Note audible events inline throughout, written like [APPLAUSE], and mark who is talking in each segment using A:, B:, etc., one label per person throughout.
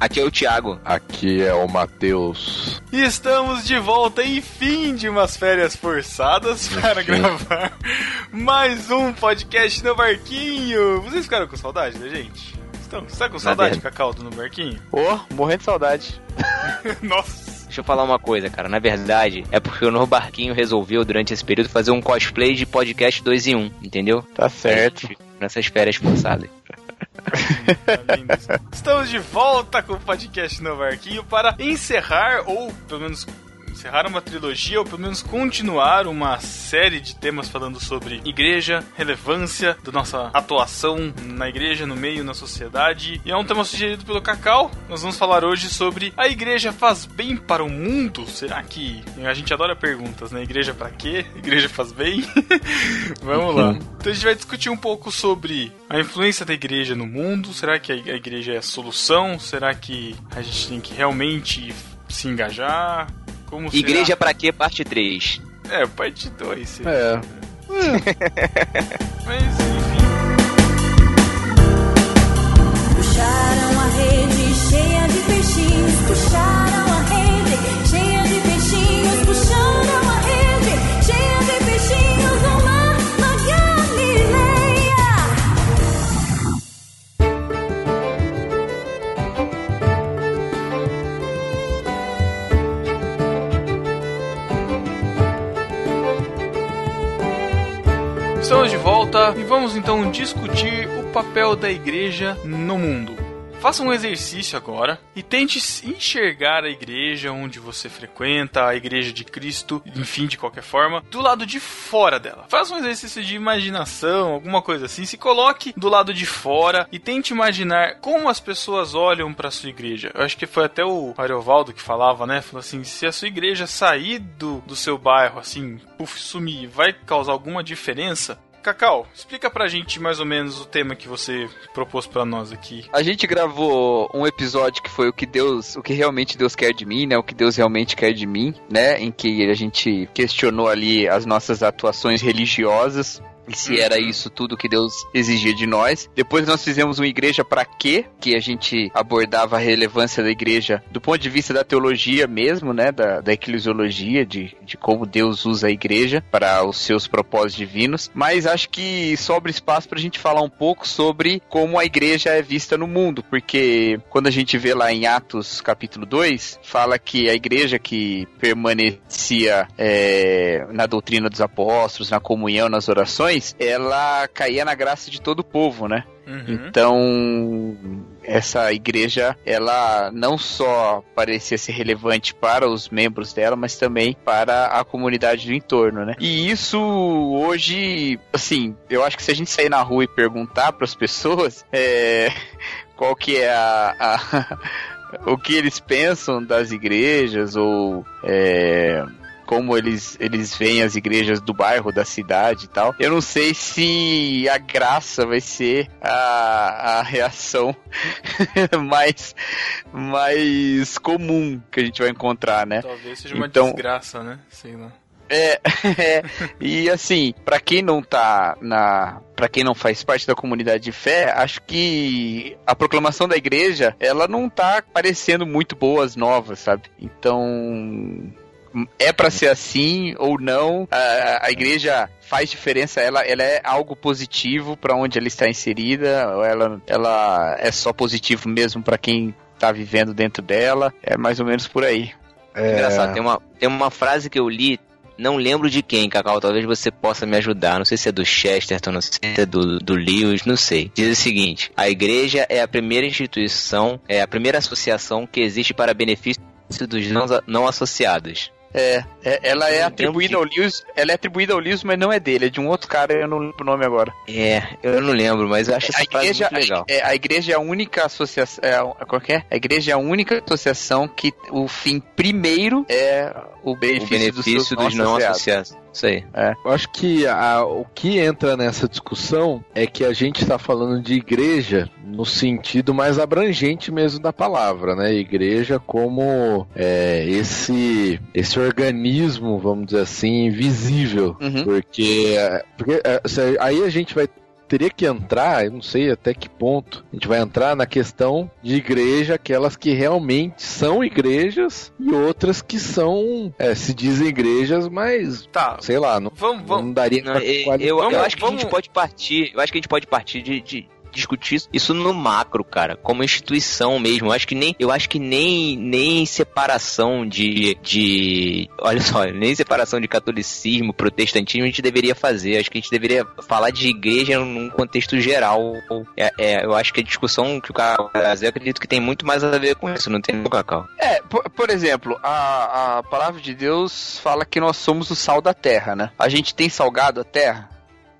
A: Aqui é o
B: Thiago.
C: Aqui é o Matheus.
A: E estamos de volta, enfim, de umas férias forçadas para gravar mais um podcast no Barquinho. Vocês ficaram com saudade da gente? Estão, você tá com saudade, Cacau, do no Barquinho? [LAUGHS]
B: Ô, oh, morrendo de saudade. [LAUGHS]
A: Nossa.
B: Deixa eu falar uma coisa, cara. Na verdade, é porque o No Barquinho resolveu, durante esse período, fazer um cosplay de podcast 2 em 1, um, entendeu?
C: Tá certo.
B: Nessas férias forçadas.
A: Estamos de volta com o podcast No Barquinho para encerrar, ou pelo menos encerrar uma trilogia, ou pelo menos continuar uma série de temas falando sobre igreja, relevância da nossa atuação na igreja, no meio, na sociedade. E é um tema sugerido pelo Cacau. Nós vamos falar hoje sobre a igreja faz bem para o mundo? Será que a gente adora perguntas, né? Igreja para quê? Igreja faz bem? [LAUGHS] vamos lá. Uhum. Então a gente vai discutir um pouco sobre a influência da igreja no mundo. Será que a igreja é a solução? Será que a gente tem que realmente se engajar?
B: Como Igreja será? pra quê? Parte 3.
A: É, parte 2.
C: É. é.
A: Mas enfim.
D: Puxaram a rede cheia de peixinhos, puxaram
A: Estamos de volta e vamos então discutir o papel da igreja no mundo. Faça um exercício agora e tente enxergar a igreja onde você frequenta, a igreja de Cristo, enfim, de qualquer forma, do lado de fora dela. Faça um exercício de imaginação, alguma coisa assim. Se coloque do lado de fora e tente imaginar como as pessoas olham para sua igreja. Eu acho que foi até o Ariovaldo que falava, né? Falou assim: se a sua igreja sair do, do seu bairro, assim, puf, sumir, vai causar alguma diferença? Cacau, explica pra gente mais ou menos o tema que você propôs para nós aqui.
B: A gente gravou um episódio que foi o que Deus, o que realmente Deus quer de mim, né? O que Deus realmente quer de mim, né? Em que a gente questionou ali as nossas atuações religiosas se era isso tudo que Deus exigia de nós. Depois nós fizemos uma igreja para quê? Que a gente abordava a relevância da igreja do ponto de vista da teologia mesmo, né? Da, da eclesiologia, de, de como Deus usa a igreja para os seus propósitos divinos. Mas acho que sobra espaço para a gente falar um pouco sobre como a igreja é vista no mundo, porque quando a gente vê lá em Atos capítulo 2, fala que a igreja que permanecia é, na doutrina dos apóstolos, na comunhão, nas orações, ela caía na graça de todo o povo, né? Uhum. Então, essa igreja, ela não só parecia ser relevante para os membros dela, mas também para a comunidade do entorno, né? E isso hoje, assim, eu acho que se a gente sair na rua e perguntar para as pessoas [LAUGHS] é, qual que é a, a [LAUGHS] o que eles pensam das igrejas ou é, como eles, eles veem as igrejas do bairro, da cidade e tal. Eu não sei se a graça vai ser a, a reação [LAUGHS] mais, mais comum que a gente vai encontrar, né?
A: Talvez seja uma então, desgraça, né? Sei lá.
B: É, [LAUGHS] é, e assim, para quem não tá na, para quem não faz parte da comunidade de fé, acho que a proclamação da igreja, ela não tá parecendo muito boas novas, sabe? Então, é para ser assim ou não. A, a igreja faz diferença, ela, ela é algo positivo para onde ela está inserida, ou ela, ela é só positivo mesmo para quem está vivendo dentro dela. É mais ou menos por aí. É... Engraçado, tem uma, tem uma frase que eu li, não lembro de quem, Cacau, talvez você possa me ajudar. Não sei se é do Chesterton, não sei se é do, do Lewis, não sei. Diz o seguinte: a igreja é a primeira instituição, é a primeira associação que existe para benefício dos não, não associados. É, é, ela é atribuída ao Lewis, ela é atribuída ao Lewis, mas não é dele, é de um outro cara, eu não lembro o nome agora. É, eu não lembro, mas eu acho essa a igreja, muito legal. A, é, a igreja é a única associação, é, qualquer, é? a igreja é a única associação que o fim primeiro é o benefício, o benefício dos, dos não associados. Isso aí.
C: É. Eu acho que a, o que entra nessa discussão é que a gente está falando de igreja no sentido mais abrangente mesmo da palavra, né? Igreja como é, esse esse organismo, vamos dizer assim, invisível, uhum. porque, porque é, aí a gente vai teria que entrar, eu não sei até que ponto, a gente vai entrar na questão de igreja, aquelas que realmente são igrejas e outras que são, é, se dizem igrejas, mas,
A: Tá.
C: sei lá, não,
A: Vamos, vamos.
C: não daria
E: Não,
C: pra
E: eu, eu,
A: Vamos-
E: acho que a gente
A: vamos-
E: pode partir. Eu acho que a gente pode partir de, de discutir isso no macro, cara, como instituição mesmo. Eu acho que nem, eu acho que nem, nem separação de, de, olha só, [LAUGHS] nem separação de catolicismo, protestantismo a gente deveria fazer. Acho que a gente deveria falar de igreja num contexto geral. É, é, eu acho que a discussão que o Cacau trazer, eu acredito que tem muito mais a ver com isso, não tem, Cacau?
B: É, por, por exemplo, a, a palavra de Deus fala que nós somos o sal da terra, né? A gente tem salgado a terra,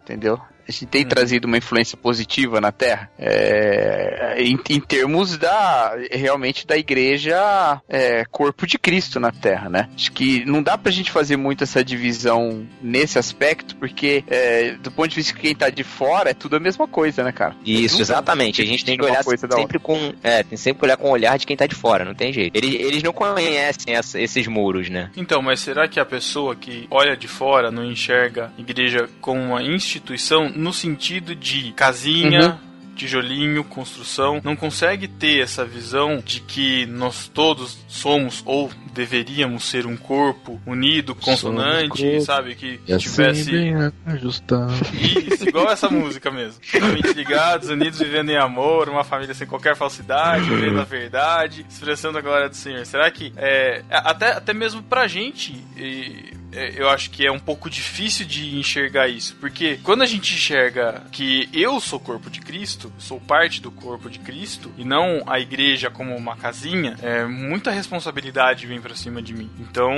B: entendeu? A gente tem
A: Uhum.
B: trazido uma influência positiva na Terra, é, em, em termos da realmente da igreja é, corpo de Cristo na Terra, né? Acho que não dá pra gente fazer muito essa divisão nesse aspecto, porque é, do ponto de vista de quem tá de fora é tudo a mesma coisa, né, cara?
E: Isso, exatamente. A gente tem que olhar sempre com. É, tem sempre que olhar com o olhar de quem tá de fora, não tem jeito. Eles, eles não conhecem essa- esses muros, né?
A: Então, mas será que a pessoa que olha de fora não enxerga a igreja como uma instituição no sentido de casinha, tijolinho, construção, não consegue ter essa visão de que nós todos somos ou deveríamos ser um corpo unido, consonante,
C: corpo.
A: sabe? Que
C: E assim
A: tivesse
C: ajustado. [LAUGHS]
A: isso, igual essa música mesmo. Totalmente ligados, unidos, vivendo em amor, uma família sem qualquer falsidade, vivendo a verdade, expressando a glória do Senhor. Será que, é, até, até mesmo pra gente, e, eu acho que é um pouco difícil de enxergar isso, porque quando a gente enxerga que eu sou corpo de Cristo, sou parte do corpo de Cristo, e não a igreja como uma casinha, é, muita responsabilidade vem pra cima de mim. Então,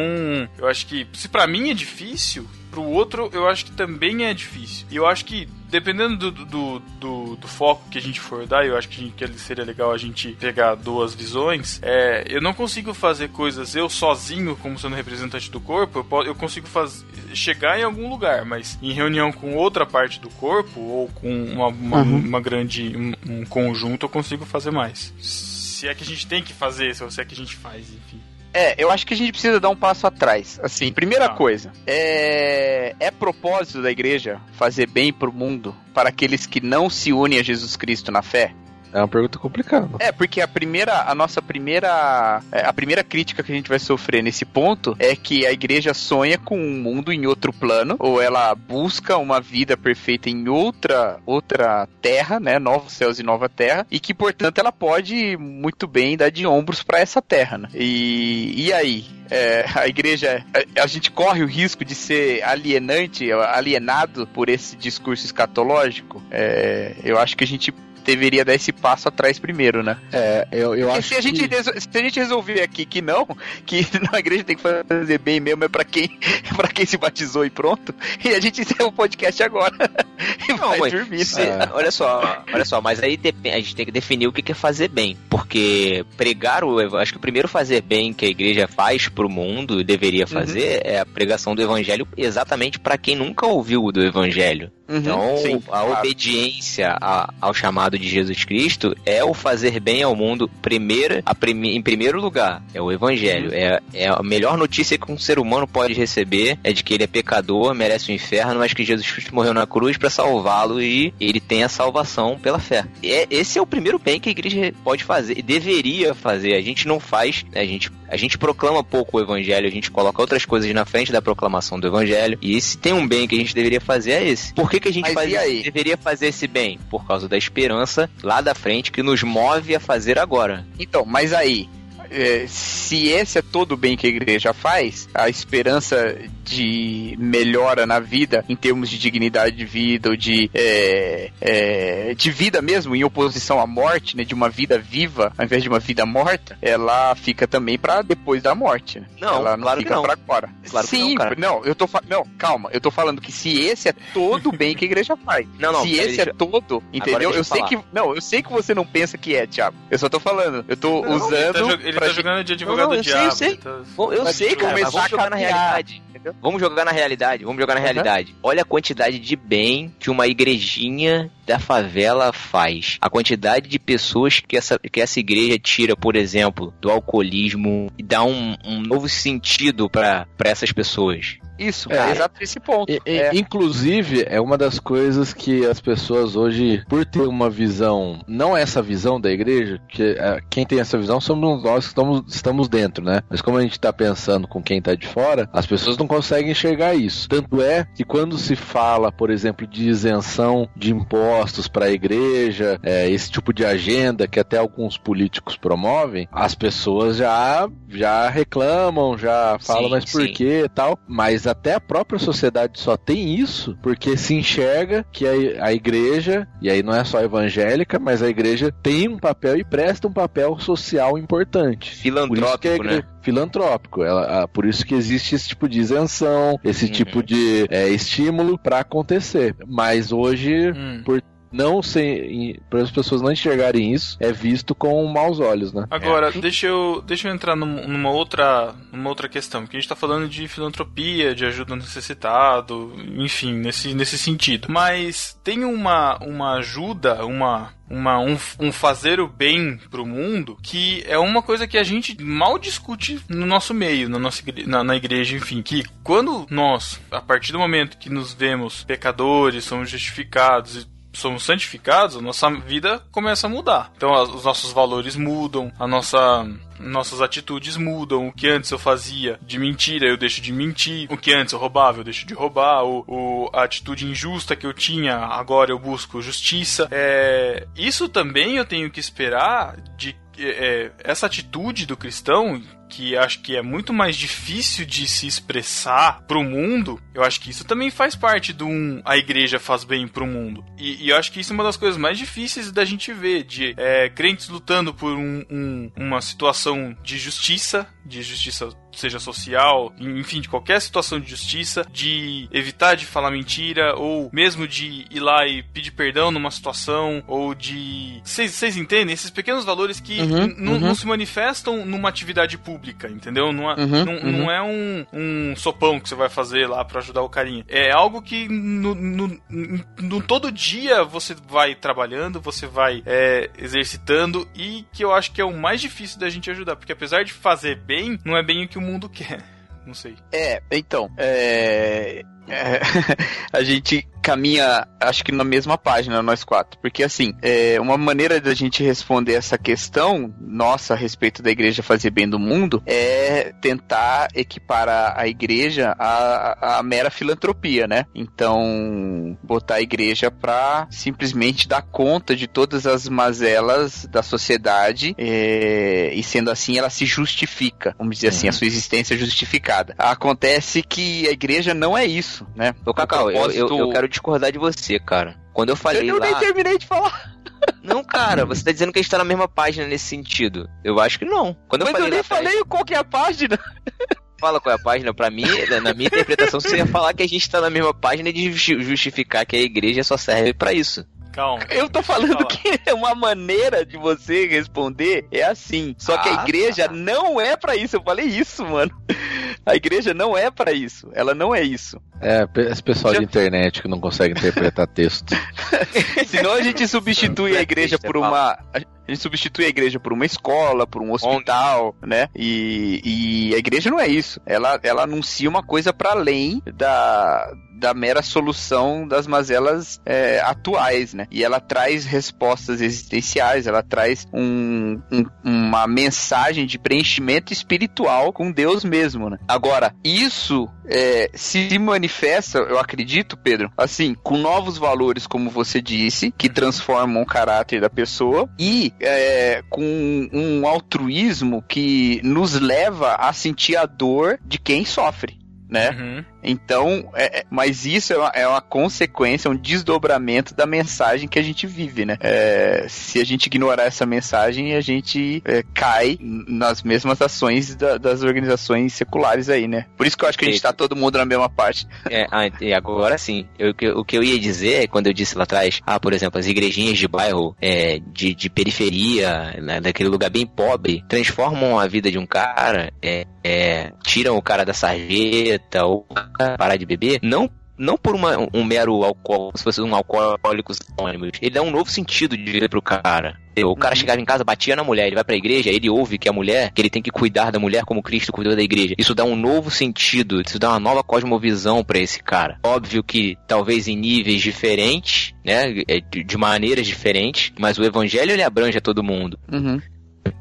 A: eu acho que, se pra mim é difícil, pro outro eu acho que também é difícil. E eu acho que dependendo do, do, do, do foco que a gente for dar, eu acho que, a gente- que seria legal a gente pegar duas visões. É, eu não consigo fazer coisas eu sozinho, como sendo representante do corpo, eu, po- eu consigo faz, chegar em algum lugar, mas em reunião com outra parte do corpo, ou com uma, uma, uma grande. Um, um conjunto, eu consigo fazer mais. Se é que a gente tem que fazer, se é que a gente faz, enfim.
B: É, eu acho que a gente precisa dar um passo atrás. Assim, primeira
A: Tá.
B: coisa, é, é propósito da igreja fazer bem pro mundo para aqueles que não se unem a Jesus Cristo na fé?
C: É uma pergunta complicada.
B: É, porque a primeira, a nossa primeira, é, a primeira crítica que a gente vai sofrer nesse ponto é que a igreja sonha com um mundo em outro plano, ou ela busca uma vida perfeita em outra, outra terra, né, novos céus e nova terra, e que portanto ela pode muito bem dar de ombros para essa terra, né? E, e aí, é, a igreja, a, a gente corre o risco de ser alienante, alienado por esse discurso escatológico. É, eu acho que a gente deveria dar esse passo atrás primeiro, né?
C: É, eu, eu acho
B: se a, gente,
C: que...
B: se a gente resolver aqui que não, que [LAUGHS] a igreja tem que fazer bem mesmo, é pra quem, [LAUGHS] pra quem se batizou e pronto, e a gente encerra o podcast agora [LAUGHS] e
E: Não,
B: vai dormir.
E: se-
C: É.
E: Olha só, olha só, mas aí a gente tem que definir o que é fazer bem. Porque pregar o acho que o primeiro fazer bem que a igreja faz pro mundo, deveria fazer, é a pregação do evangelho exatamente para quem nunca ouviu do evangelho.
B: Uhum,
E: Então,
B: sim,
E: a
B: claro.
E: obediência a- ao chamado de Jesus Cristo é o fazer bem ao mundo primeiro, a prime- em primeiro lugar. É o evangelho. É, é a melhor notícia que um ser humano pode receber é de que ele é pecador, merece o inferno, mas que Jesus Cristo morreu na cruz para salvá-lo e ele tem a salvação pela fé. É, esse é o primeiro bem que a igreja pode fazer e deveria fazer. A gente não faz, né? a gente a gente proclama pouco o evangelho, a gente coloca outras coisas na frente da proclamação do evangelho. E se tem um bem que a gente deveria fazer é esse. Por que, que a gente faz deveria fazer esse bem? Por causa da esperança lá da frente que nos move a fazer agora.
B: Então, mas aí, é, se esse é todo o bem que a igreja faz, a esperança de melhora na vida, em termos de dignidade de vida, ou de, é, é, de vida mesmo, em oposição à morte, né, de uma vida viva, ao invés de uma vida morta, ela fica também pra depois da morte. né?
E: Não,
B: ela não
E: claro que
B: fica
E: não.
B: pra agora.
E: Claro que
B: Sim,
E: não, cara.
B: não, eu tô não, calma, eu tô falando que se esse é todo o bem que a igreja faz, [LAUGHS]
E: Não, não,
B: se esse
E: deixa-
B: é todo, entendeu?
E: eu
B: Eu sei que não, eu sei que você não pensa que é, Thiago. Eu só tô falando, eu tô
A: Não,
B: usando
A: ele tá, ele tá
B: gente-
A: jogando de advogado
E: Não, não, eu sei,
A: diabo.
E: eu sei.
A: tá-
E: Bom, eu sei, cara, mas vamos
B: a
E: jogar na realidade.
B: entendeu?
E: Vamos jogar na realidade, vamos jogar na
B: Uhum.
E: realidade. Olha a quantidade de bem que uma igrejinha da favela faz. A quantidade de pessoas que essa, que essa igreja tira, por exemplo, do alcoolismo e dá um, um novo sentido para essas pessoas.
B: Isso,
C: É,
B: é, exato esse ponto.
C: E-
B: É.
C: Inclusive, é uma das coisas que as pessoas hoje, por ter uma visão, não essa visão da igreja, que é, quem tem essa visão somos nós que estamos, estamos dentro, né? Mas como a gente tá pensando com quem tá de fora, as pessoas não conseguem enxergar isso. Tanto é que quando se fala, por exemplo, de isenção de impostos para a igreja, é, esse tipo de agenda que até alguns políticos promovem, as pessoas já, já reclamam, já falam,
E: Sim,
C: mas por
E: sim.
C: quê e tal. Mas até a própria sociedade só tem isso porque se enxerga que a, a igreja, e aí não é só evangélica, mas a igreja tem um papel e presta um papel social importante. Por a
E: Filantrópico,
C: igre-
E: né?
C: Filantrópico. Ela, ah, por isso que existe esse tipo de isenção, esse
E: Uhum.
C: tipo de é, estímulo para acontecer. Mas hoje,
A: Hum.
C: Não sem, para as pessoas não enxergarem isso, é visto com maus olhos, né?
A: Agora, deixa, eu, deixa eu entrar num- numa outra, numa outra questão, porque a gente tá falando de filantropia, de ajuda ao necessitado, enfim, nesse, nesse sentido. Mas tem uma, uma ajuda, uma, uma, um, um fazer o bem pro mundo, que é uma coisa que a gente mal discute no nosso meio, na, nossa na, na igreja, enfim, que quando nós, a partir do momento que nos vemos pecadores, somos justificados e somos santificados, a nossa vida começa a mudar. Então os nossos valores mudam, a nossa nossas atitudes mudam. O que antes eu fazia de mentira, eu deixo de mentir. O que antes eu roubava, eu deixo de roubar. O, o- a atitude injusta que eu tinha, agora eu busco justiça. É, isso também eu tenho que esperar de é, essa atitude do cristão, que acho que é muito mais difícil de se expressar pro mundo, eu acho que isso também faz parte de um a igreja faz bem pro mundo. E, e eu acho que isso é uma das coisas mais difíceis da gente ver, de é, crentes lutando por um- um- uma situação de justiça, de justiça seja social, enfim, de qualquer situação de justiça, de evitar de falar mentira, ou mesmo de ir lá e pedir perdão numa situação, ou de. Vocês entendem? Esses pequenos valores que
B: Uhum, uhum.
A: não se manifestam numa atividade pública, entendeu? Não, é-
B: Uhum,
A: não,
B: uhum.
A: não é um, um sopão que você vai fazer lá pra ajudar o carinha. É algo que no, no- no todo dia você vai trabalhando, você vai é, exercitando e que eu acho que é o mais difícil da gente ajudar, porque apesar de fazer bem, não é bem o que o mundo quer. [LAUGHS] Não sei.
B: É, então, é, é, [LAUGHS] a gente caminha, acho que na mesma página, nós quatro. Porque, assim, é, uma maneira da gente responder essa questão nossa a respeito da igreja fazer bem do mundo é tentar equiparar a igreja à, à mera filantropia, né? Então, botar a igreja pra simplesmente dar conta de todas as mazelas da sociedade é, e, sendo assim, ela se justifica. Vamos dizer assim, a sua existência é justificada. Acontece que a igreja não é isso, né?
E: Ô, Cacau, eu, eu, eu quero discordar de você, cara. Quando eu falei
B: Eu nem
E: lá...
B: terminei de falar.
E: Não, cara, você tá dizendo que a gente tá na mesma página nesse sentido. Eu acho que não. Quando eu
B: Mas
E: falei
B: eu nem
E: lá atrás,
B: falei qual que é a página.
E: fala qual é a página, pra mim, na- na minha interpretação, você ia falar que a gente tá na mesma página de justi- justificar que a igreja só serve pra isso.
A: Calma.
B: Eu tô falando
A: Fala.
B: que é uma maneira de você responder é assim. Só que a
E: Ah,
B: igreja
E: tá.
B: não é pra isso. Eu falei isso, mano. A igreja não é pra isso. Ela não é isso.
C: É, esse pessoal
B: Já-
C: de internet que não consegue interpretar [LAUGHS] texto.
B: Senão a gente substitui a igreja por uma. A gente substitui a igreja por uma escola, por um hospital, né? E, e a igreja não é isso. Ela, ela anuncia uma coisa para além da, da mera solução das mazelas é, atuais, né? E ela traz respostas existenciais, ela traz um, um- uma mensagem de preenchimento espiritual com Deus mesmo, né? Agora, isso é, se manifesta, eu acredito, Pedro, assim, com novos valores, como você disse, que transformam o caráter da pessoa e é, com um altruísmo que nos leva a sentir a dor de quem sofre. Né?
A: Uhum.
B: Então, é- é- mas isso é uma, é uma consequência, um desdobramento da mensagem que a gente vive, né? É, se a gente ignorar essa mensagem, a gente é, cai nas mesmas ações da- das organizações seculares aí, né? Por isso que eu acho que a gente tá todo mundo na mesma parte.
E: É, [LAUGHS] ah, e agora sim. Eu- o que- o que eu ia dizer, quando eu disse lá atrás, ah, por exemplo, as igrejinhas de bairro, é, de, de periferia, né, daquele lugar bem pobre, transformam a vida de um cara, é, é, tiram o cara da sarjeta ou parar de beber, não não por uma, um mero alcoólico, se fosse um alcoólico anônimo. Ele dá um novo sentido de vida pro cara. O cara chegava em casa, batia na mulher, ele vai pra igreja, ele ouve que a mulher, que ele tem que cuidar da mulher como Cristo cuidou da igreja. Isso dá um novo sentido, isso dá uma nova cosmovisão pra esse cara. Óbvio que talvez em níveis diferentes, né, é, de de maneiras diferentes, mas o evangelho ele abrange a todo mundo
B: Uhum.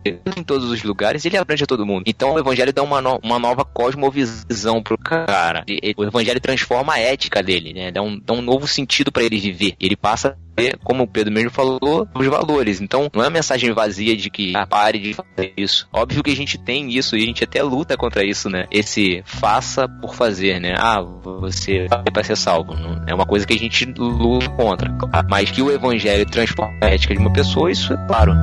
E: Em todos os lugares, ele abrange a todo mundo. Então o evangelho dá uma, no- uma nova cosmovisão pro cara. E- O evangelho transforma a ética dele, né? Dá um, dá um novo sentido pra ele viver. Ele passa a ver, como o Pedro mesmo falou, os valores. Então não é uma mensagem vazia de que ah, pare de fazer isso. Óbvio que a gente tem isso e a gente até luta contra isso, né? Esse faça por fazer, né? Ah, você vai pra ser salvo. Não- É uma coisa que a gente luta contra. Mas que o evangelho transforma a ética de uma pessoa, isso é claro.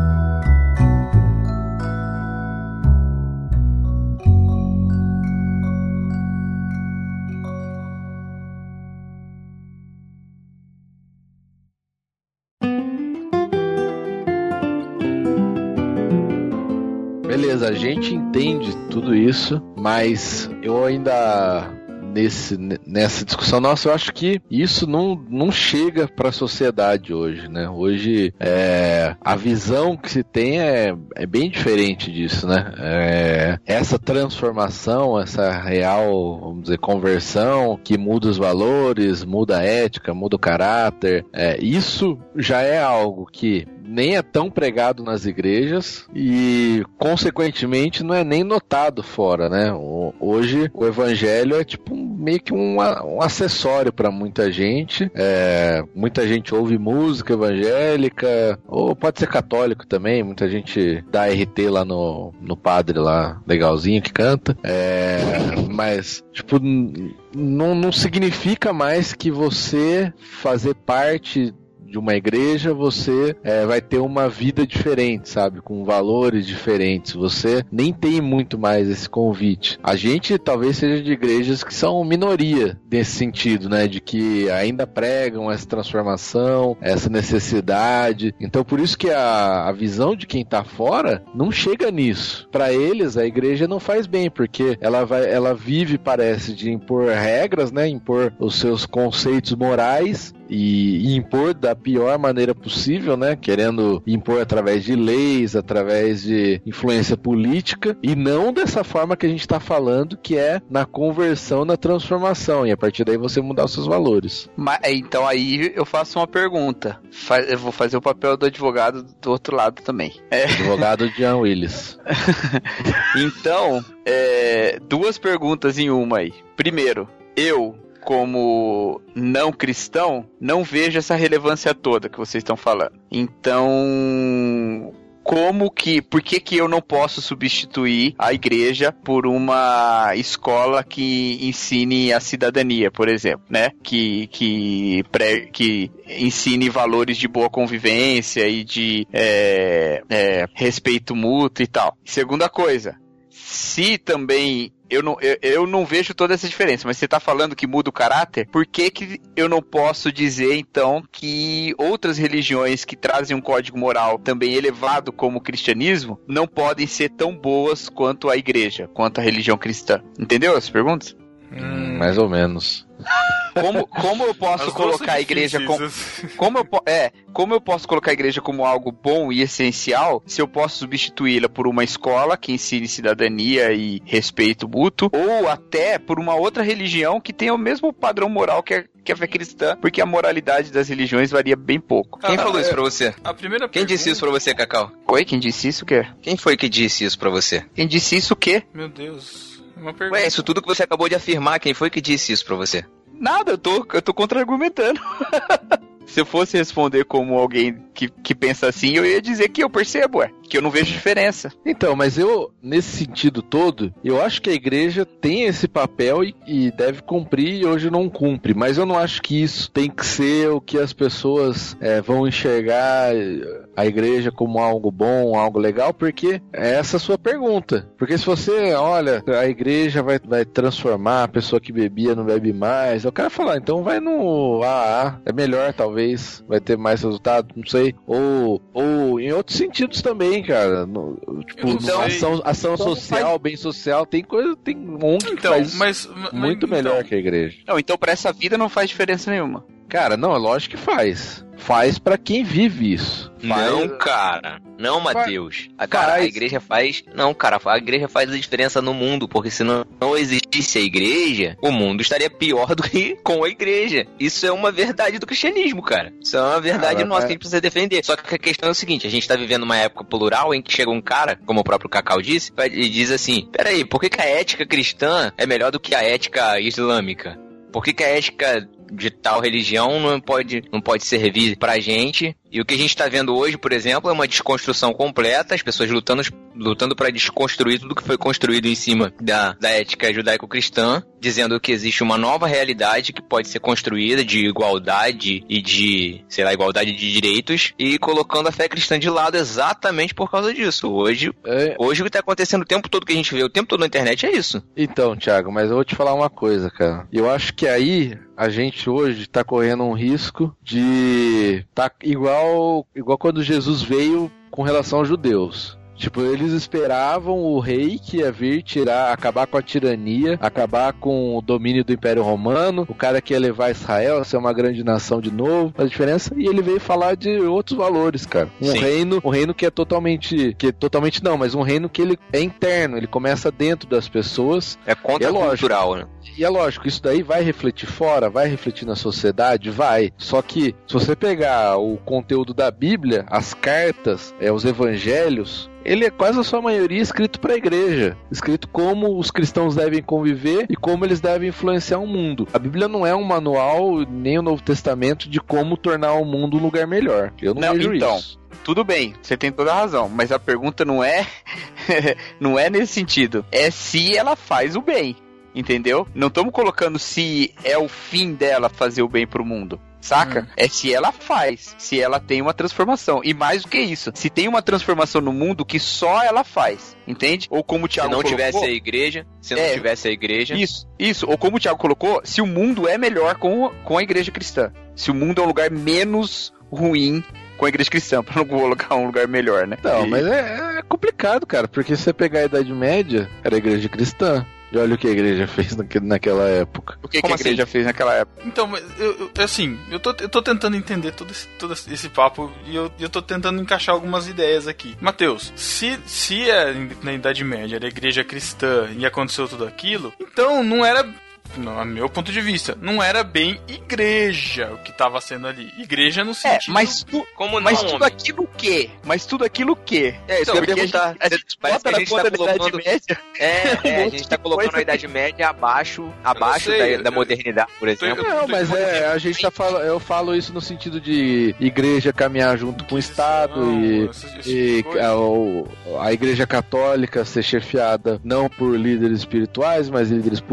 C: Gente entende tudo isso, mas eu ainda nesse, nessa discussão, nossa, eu acho que isso não, não chega para a sociedade hoje, né? Hoje é, a visão que se tem é, é bem diferente disso, né? É, essa transformação, essa real, vamos dizer, conversão que muda os valores, muda a ética, muda o caráter, é, isso já é algo que nem é tão pregado nas igrejas e, consequentemente, não é nem notado fora, né? Hoje o evangelho é tipo meio que um, um acessório para muita gente. É, muita gente ouve música evangélica, ou pode ser católico também. Muita gente dá RT lá no, no padre lá, legalzinho que canta. É, mas, tipo, não, não significa mais que você fazer parte de uma igreja, você é, vai ter uma vida diferente, sabe? Com valores diferentes. Você nem tem muito mais esse convite. A gente talvez seja de igrejas que são minoria nesse sentido, né? De que ainda pregam essa transformação, essa necessidade. Então, por isso que a, a visão de quem tá fora não chega nisso. Para eles, a igreja não faz bem, porque ela vai, ela vive, parece, de impor regras, né? Impor os seus conceitos morais e, e impor da pior maneira possível, né? Querendo impor através de leis, através de influência política e não dessa forma que a gente está falando, que é na conversão, na transformação e a partir daí você mudar os seus valores.
B: Mas, então aí eu faço uma pergunta. Eu vou fazer o papel do advogado do outro lado também. É,
C: Advogado Jean Willis. [LAUGHS]
B: então, é, duas perguntas em uma aí. Primeiro, eu, como não cristão, não vejo essa relevância toda que vocês estão falando. Então, como que, por que que eu não posso substituir a igreja por uma escola que ensine a cidadania, por exemplo, né? Que que pré, que ensine valores de boa convivência e de é, é, respeito mútuo e tal. Segunda coisa, se também eu não, eu, eu não vejo toda essa diferença, mas você tá falando que muda o caráter, por que, que eu não posso dizer então que outras religiões que trazem um código moral também elevado como o cristianismo não podem ser tão boas quanto a igreja, quanto a religião cristã? Entendeu as perguntas?
A: Hum,
C: Mais ou menos. [LAUGHS]
B: Como, como eu posso colocar a igreja como como eu, é, como eu posso colocar a igreja como algo bom e essencial se eu posso substituí-la por uma escola que ensine cidadania e respeito mútuo, ou até por uma outra religião que tenha o mesmo padrão moral que a, que a fé cristã, porque a moralidade das religiões varia bem pouco.
E: Quem
A: Ah,
E: falou isso
A: é-
E: pra você?
A: A primeira
E: Quem disse isso pra você, Cacau?
B: Oi, quem disse isso o quê?
E: Quem foi que disse isso pra você?
B: Quem disse isso o quê?
A: Meu Deus. Uma pergunta.
E: Ué, isso tudo que você acabou de afirmar, quem foi que disse isso pra você?
B: Nada, eu tô, eu tô contra-argumentando. [LAUGHS] Se eu fosse responder como alguém que, que pensa assim, eu ia dizer que eu percebo, é. Que eu não vejo diferença.
C: Então, mas eu, nesse sentido todo, eu acho que a igreja tem esse papel e, e deve cumprir e hoje não cumpre. Mas eu não acho que isso tem que ser o que as pessoas é, vão enxergar. A igreja como algo bom, algo legal, porque é essa a sua pergunta. Porque se você, olha, a igreja vai, vai transformar a pessoa que bebia não bebe mais, eu quero falar, então vai no AA, é melhor talvez, vai ter mais resultado, não sei. Ou, ou em outros sentidos também, cara. No, tipo,
A: sei.
C: ação, ação
F: Então
C: social, bem social, tem coisa, tem ONG que
A: Então,
C: faz
A: mas.
C: muito
A: mas-
C: melhor
A: então,
C: que a igreja.
B: Não, então pra essa vida não faz diferença nenhuma.
C: Cara, não, é lógico que faz. Faz pra quem vive isso. Faz-
E: Não, cara. Não, Matheus. A, cara,
C: Faz.
E: a igreja faz. Não, cara, a igreja faz a diferença no mundo, porque se não, não existisse a igreja, o mundo estaria pior [LAUGHS] do que com a igreja. Isso é uma verdade do cristianismo, cara. Isso é uma verdade
C: Cara,
E: nossa
C: é-
E: que a gente precisa defender. Só que a questão é o seguinte: a gente tá vivendo uma época plural em que chega um cara, como o próprio Cacau disse, e diz assim: peraí, por que, que a ética cristã é melhor do que a ética islâmica? Por que, que a ética de tal religião não pode, não pode servir pra gente? E o que a gente tá vendo hoje, por exemplo, é uma desconstrução completa, as pessoas lutando, lutando para desconstruir tudo que foi construído em cima da, da ética judaico-cristã, dizendo que existe uma nova realidade que pode ser construída de igualdade e de, sei lá, igualdade de direitos, e colocando a fé cristã de lado exatamente por causa disso. Hoje,
C: É,
E: hoje o que tá acontecendo o tempo todo que a gente vê, o tempo todo na internet é isso.
C: Então, Thiago, mas eu vou te falar uma coisa, cara. Eu acho que aí a gente hoje tá correndo um risco de tá igual igual quando Jesus veio com relação aos judeus. Tipo, eles esperavam o rei que ia vir tirar, acabar com a tirania, acabar com o domínio do Império Romano, o cara que ia levar Israel a ser uma grande nação de novo, a diferença, e ele veio falar de outros valores, cara. Um
E: Sim.
C: reino, um reino que é totalmente, que totalmente não, mas um reino que ele é interno, ele começa dentro das pessoas,
E: É contracultural, né?
C: e é lógico, isso daí vai refletir fora, vai refletir na sociedade, vai. Só que se você pegar o conteúdo da Bíblia, as cartas, é, os evangelhos, ele é quase a sua maioria escrito para a igreja, escrito como os cristãos devem conviver e como eles devem influenciar o mundo. A Bíblia não é um manual nem o Novo Testamento de como tornar o mundo um lugar melhor. Eu não,
B: Não,
C: vejo
B: então.
C: isso.
B: Tudo bem, você tem toda a razão, mas a pergunta não é [LAUGHS] não é nesse sentido. É se ela faz o bem, entendeu? Não estamos colocando se é o fim dela fazer o bem pro mundo. Saca?
A: Hum.
B: É se ela faz, se ela tem uma transformação. E mais do que isso, se tem uma transformação no mundo que só ela faz, entende? Ou como o
E: Se
B: Thiago
E: não
B: colocou,
E: tivesse a igreja, se não
B: É.
E: tivesse a igreja,
B: Isso, isso. Ou como o Thiago colocou, se o mundo é melhor com, com a igreja cristã. Se o mundo é um lugar menos ruim com a igreja cristã, [LAUGHS] pra não colocar um lugar melhor, né?
C: Não,
B: E-
C: mas é, é complicado, cara, porque se você pegar a Idade Média, era a igreja cristã. E olha o que a igreja [LAUGHS] fez naque- naquela época.
B: O que, que a igreja
E: assim?
B: fez naquela época?
A: Então, mas eu, eu- assim, eu tô, eu tô tentando entender todo esse, todo esse papo e eu, eu tô tentando encaixar algumas ideias aqui. Mateus, se, se é na Idade Média era a igreja cristã e aconteceu tudo aquilo, então não era. No meu ponto de vista, não era bem igreja o que tava sendo ali. Igreja no
B: É,
A: sentido.
B: mas, tu,
E: como não,
B: mas tudo
E: homem?
B: aquilo o quê? Mas tudo aquilo o quê?
E: É, isso
B: Então,
E: que eu ia
B: porque a
E: perguntar.
B: gente- a gente bota
E: que a
B: na
E: gente tá
B: da Idade
E: colocando...
B: Média.
E: É, [LAUGHS] é, a
B: monte
E: gente tá colocando
B: coisa
E: a Idade Média abaixo, abaixo
A: sei,
E: da, da modernidade, por
A: eu-
E: exemplo.
A: eu-
C: Não, mas é, a gente tá falando, eu falo isso no sentido de igreja caminhar junto com o Estado e,
A: essas- essas
C: e a, o- a igreja católica ser chefiada não por líderes espirituais, mas líderes
B: Sim.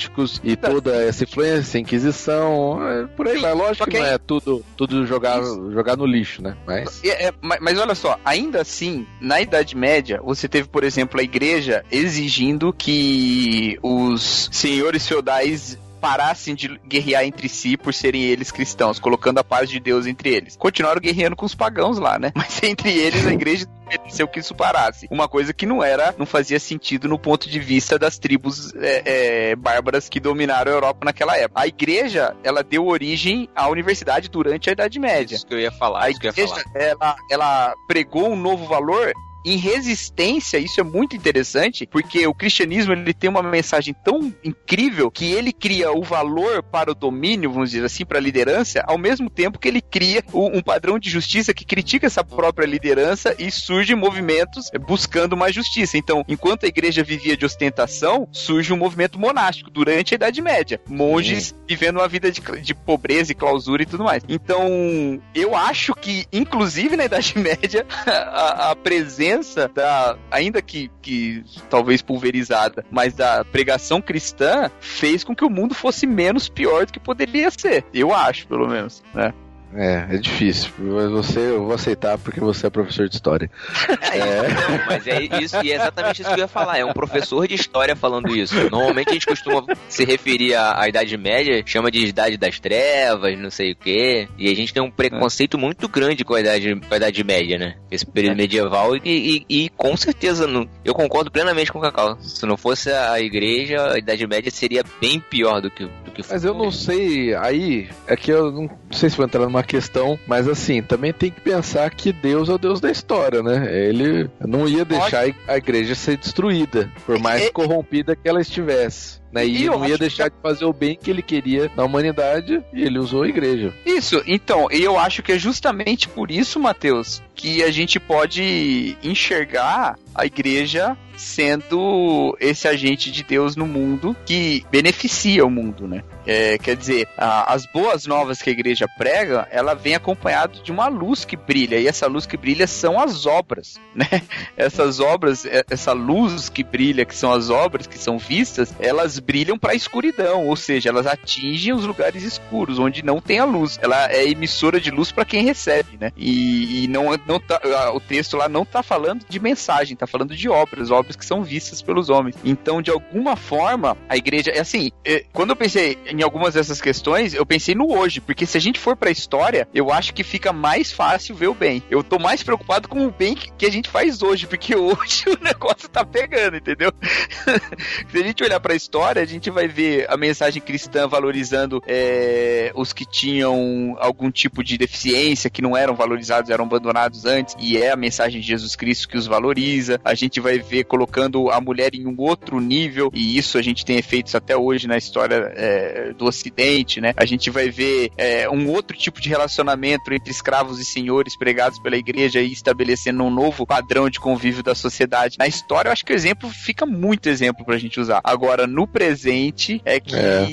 C: Políticos e toda essa influência, Inquisição, é, por aí
B: só
C: Lógico
B: que
C: que não é tudo, tudo jogar, jogar no lixo, né? Mas.
B: É, é, mas, mas olha só, ainda assim, na Idade Média, você teve, por exemplo, a igreja exigindo que os senhores feudais parassem de guerrear entre si por serem eles cristãos, colocando a paz de Deus entre eles. Continuaram guerreando com os pagãos lá, né? [LAUGHS] Mas entre eles a igreja permitiu que isso parasse. Uma coisa que não era, não fazia sentido no ponto de vista das tribos é, é, bárbaras que dominaram a Europa naquela época. A igreja, ela deu origem à universidade durante a Idade Média.
E: Isso que eu ia falar,
B: A igreja,
E: falar.
B: ela, ela pregou um novo valor em resistência, isso é muito interessante, porque o cristianismo ele tem uma mensagem tão incrível que ele cria o valor para o domínio, vamos dizer assim, para a liderança, ao mesmo tempo que ele cria o- um padrão de justiça que critica essa própria liderança e surgem movimentos buscando mais justiça. Então, enquanto a igreja vivia de ostentação, surge um movimento monástico durante a Idade Média. Monges vivendo uma vida de, de pobreza e clausura e tudo mais. Então, eu acho que, inclusive na Idade [LAUGHS] Média, a, a presença da, ainda que, que talvez pulverizada, mas da pregação cristã fez com que o mundo fosse menos pior do que poderia ser. Eu acho, pelo menos, né?
C: É, é difícil. Mas você, eu vou aceitar porque você é professor de história. [LAUGHS]
E: É, não, mas é isso, e é exatamente isso que eu ia falar. É um professor de história falando isso. Normalmente a gente costuma se referir à, à Idade Média, chama de Idade das Trevas, não sei o quê. E a gente tem um preconceito muito grande com a Idade, com a idade Média, né? Esse período medieval. E, e- e com certeza, não- eu concordo plenamente com o Cacau. Se não fosse a igreja, a Idade Média seria bem pior do que, do que
C: Mas eu não sei, aí é que eu não sei se vou entrar numa questão, mas assim, também tem que pensar que Deus é o Deus da história, né? Ele não ia deixar a igreja ser destruída, por mais
B: E-
C: corrompida que ela estivesse. Né? E,
B: E
C: não ia deixar de fazer o bem que ele queria na humanidade, e ele usou a igreja.
B: Isso, então, e eu acho que é justamente por isso, Mateus, que a gente pode enxergar a igreja sendo esse agente de Deus no mundo que beneficia o mundo, né? É, quer dizer, a- as boas novas que a igreja prega, ela vem acompanhado de uma luz que brilha, e essa luz que brilha são as obras, [LAUGHS] né? Essas obras, é- essa luz que brilha, que são as obras que são vistas, elas brilham para a escuridão, ou seja, elas atingem os lugares escuros, onde não tem a luz. Ela é emissora de luz para quem recebe, né? E, e não, não tá, o texto lá não tá falando de mensagem, tá falando de obras, obras que são vistas pelos homens. Então, de alguma forma, a igreja, é assim, é, quando eu pensei em algumas dessas questões, eu pensei no hoje, porque se a gente for pra história, eu acho que fica mais fácil ver o bem. Eu tô mais preocupado com o bem que, que a gente faz hoje, porque [LAUGHS] hoje o negócio tá pegando, entendeu? [LAUGHS] se a gente olhar pra história, a gente vai ver a mensagem cristã valorizando é, os que tinham algum tipo de deficiência, que não eram valorizados, eram abandonados antes, e é a mensagem de Jesus Cristo que os valoriza. A gente vai ver colocando a mulher em um outro nível, e isso a gente tem efeitos até hoje na história é, do Ocidente, né? A gente vai ver é, um outro tipo de relacionamento entre escravos e senhores pregados pela igreja e estabelecendo um novo padrão de convívio da sociedade. Na história, eu acho que o exemplo fica muito exemplo pra gente usar. Agora, no presente, é que
C: É.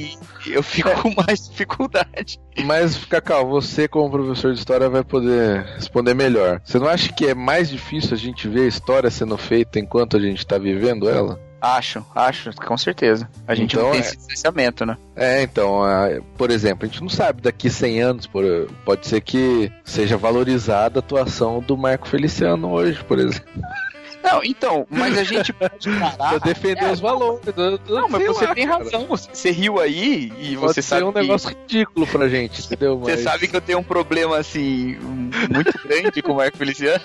B: eu fico com mais dificuldade.
C: Mas, Cacau, você como professor de história vai poder responder melhor. Você não acha que é mais difícil a gente ver a história sendo feita enquanto a gente tá vivendo ela?
B: Acho, acho, com certeza. A gente
C: Então,
B: não tem
C: é-
B: esse distanciamento, né?
C: É, então, a- por exemplo, a gente não sabe daqui 100 anos, por- pode ser que seja valorizada a atuação do Marco Feliciano hoje, por exemplo.
B: Não, então, mas a gente [LAUGHS] pode parar.
C: Pra defender
B: é,
C: os valores. eu
B: Não, mas você
C: lá,
B: tem
C: cara.
B: razão. Você, você riu aí e
C: Pode
B: você
C: ser
B: sabe
C: um
B: que-
C: negócio ridículo pra gente, entendeu? [LAUGHS]
B: Você
C: Mas-
B: sabe que eu tenho um problema, assim, muito grande com o Marco Feliciano.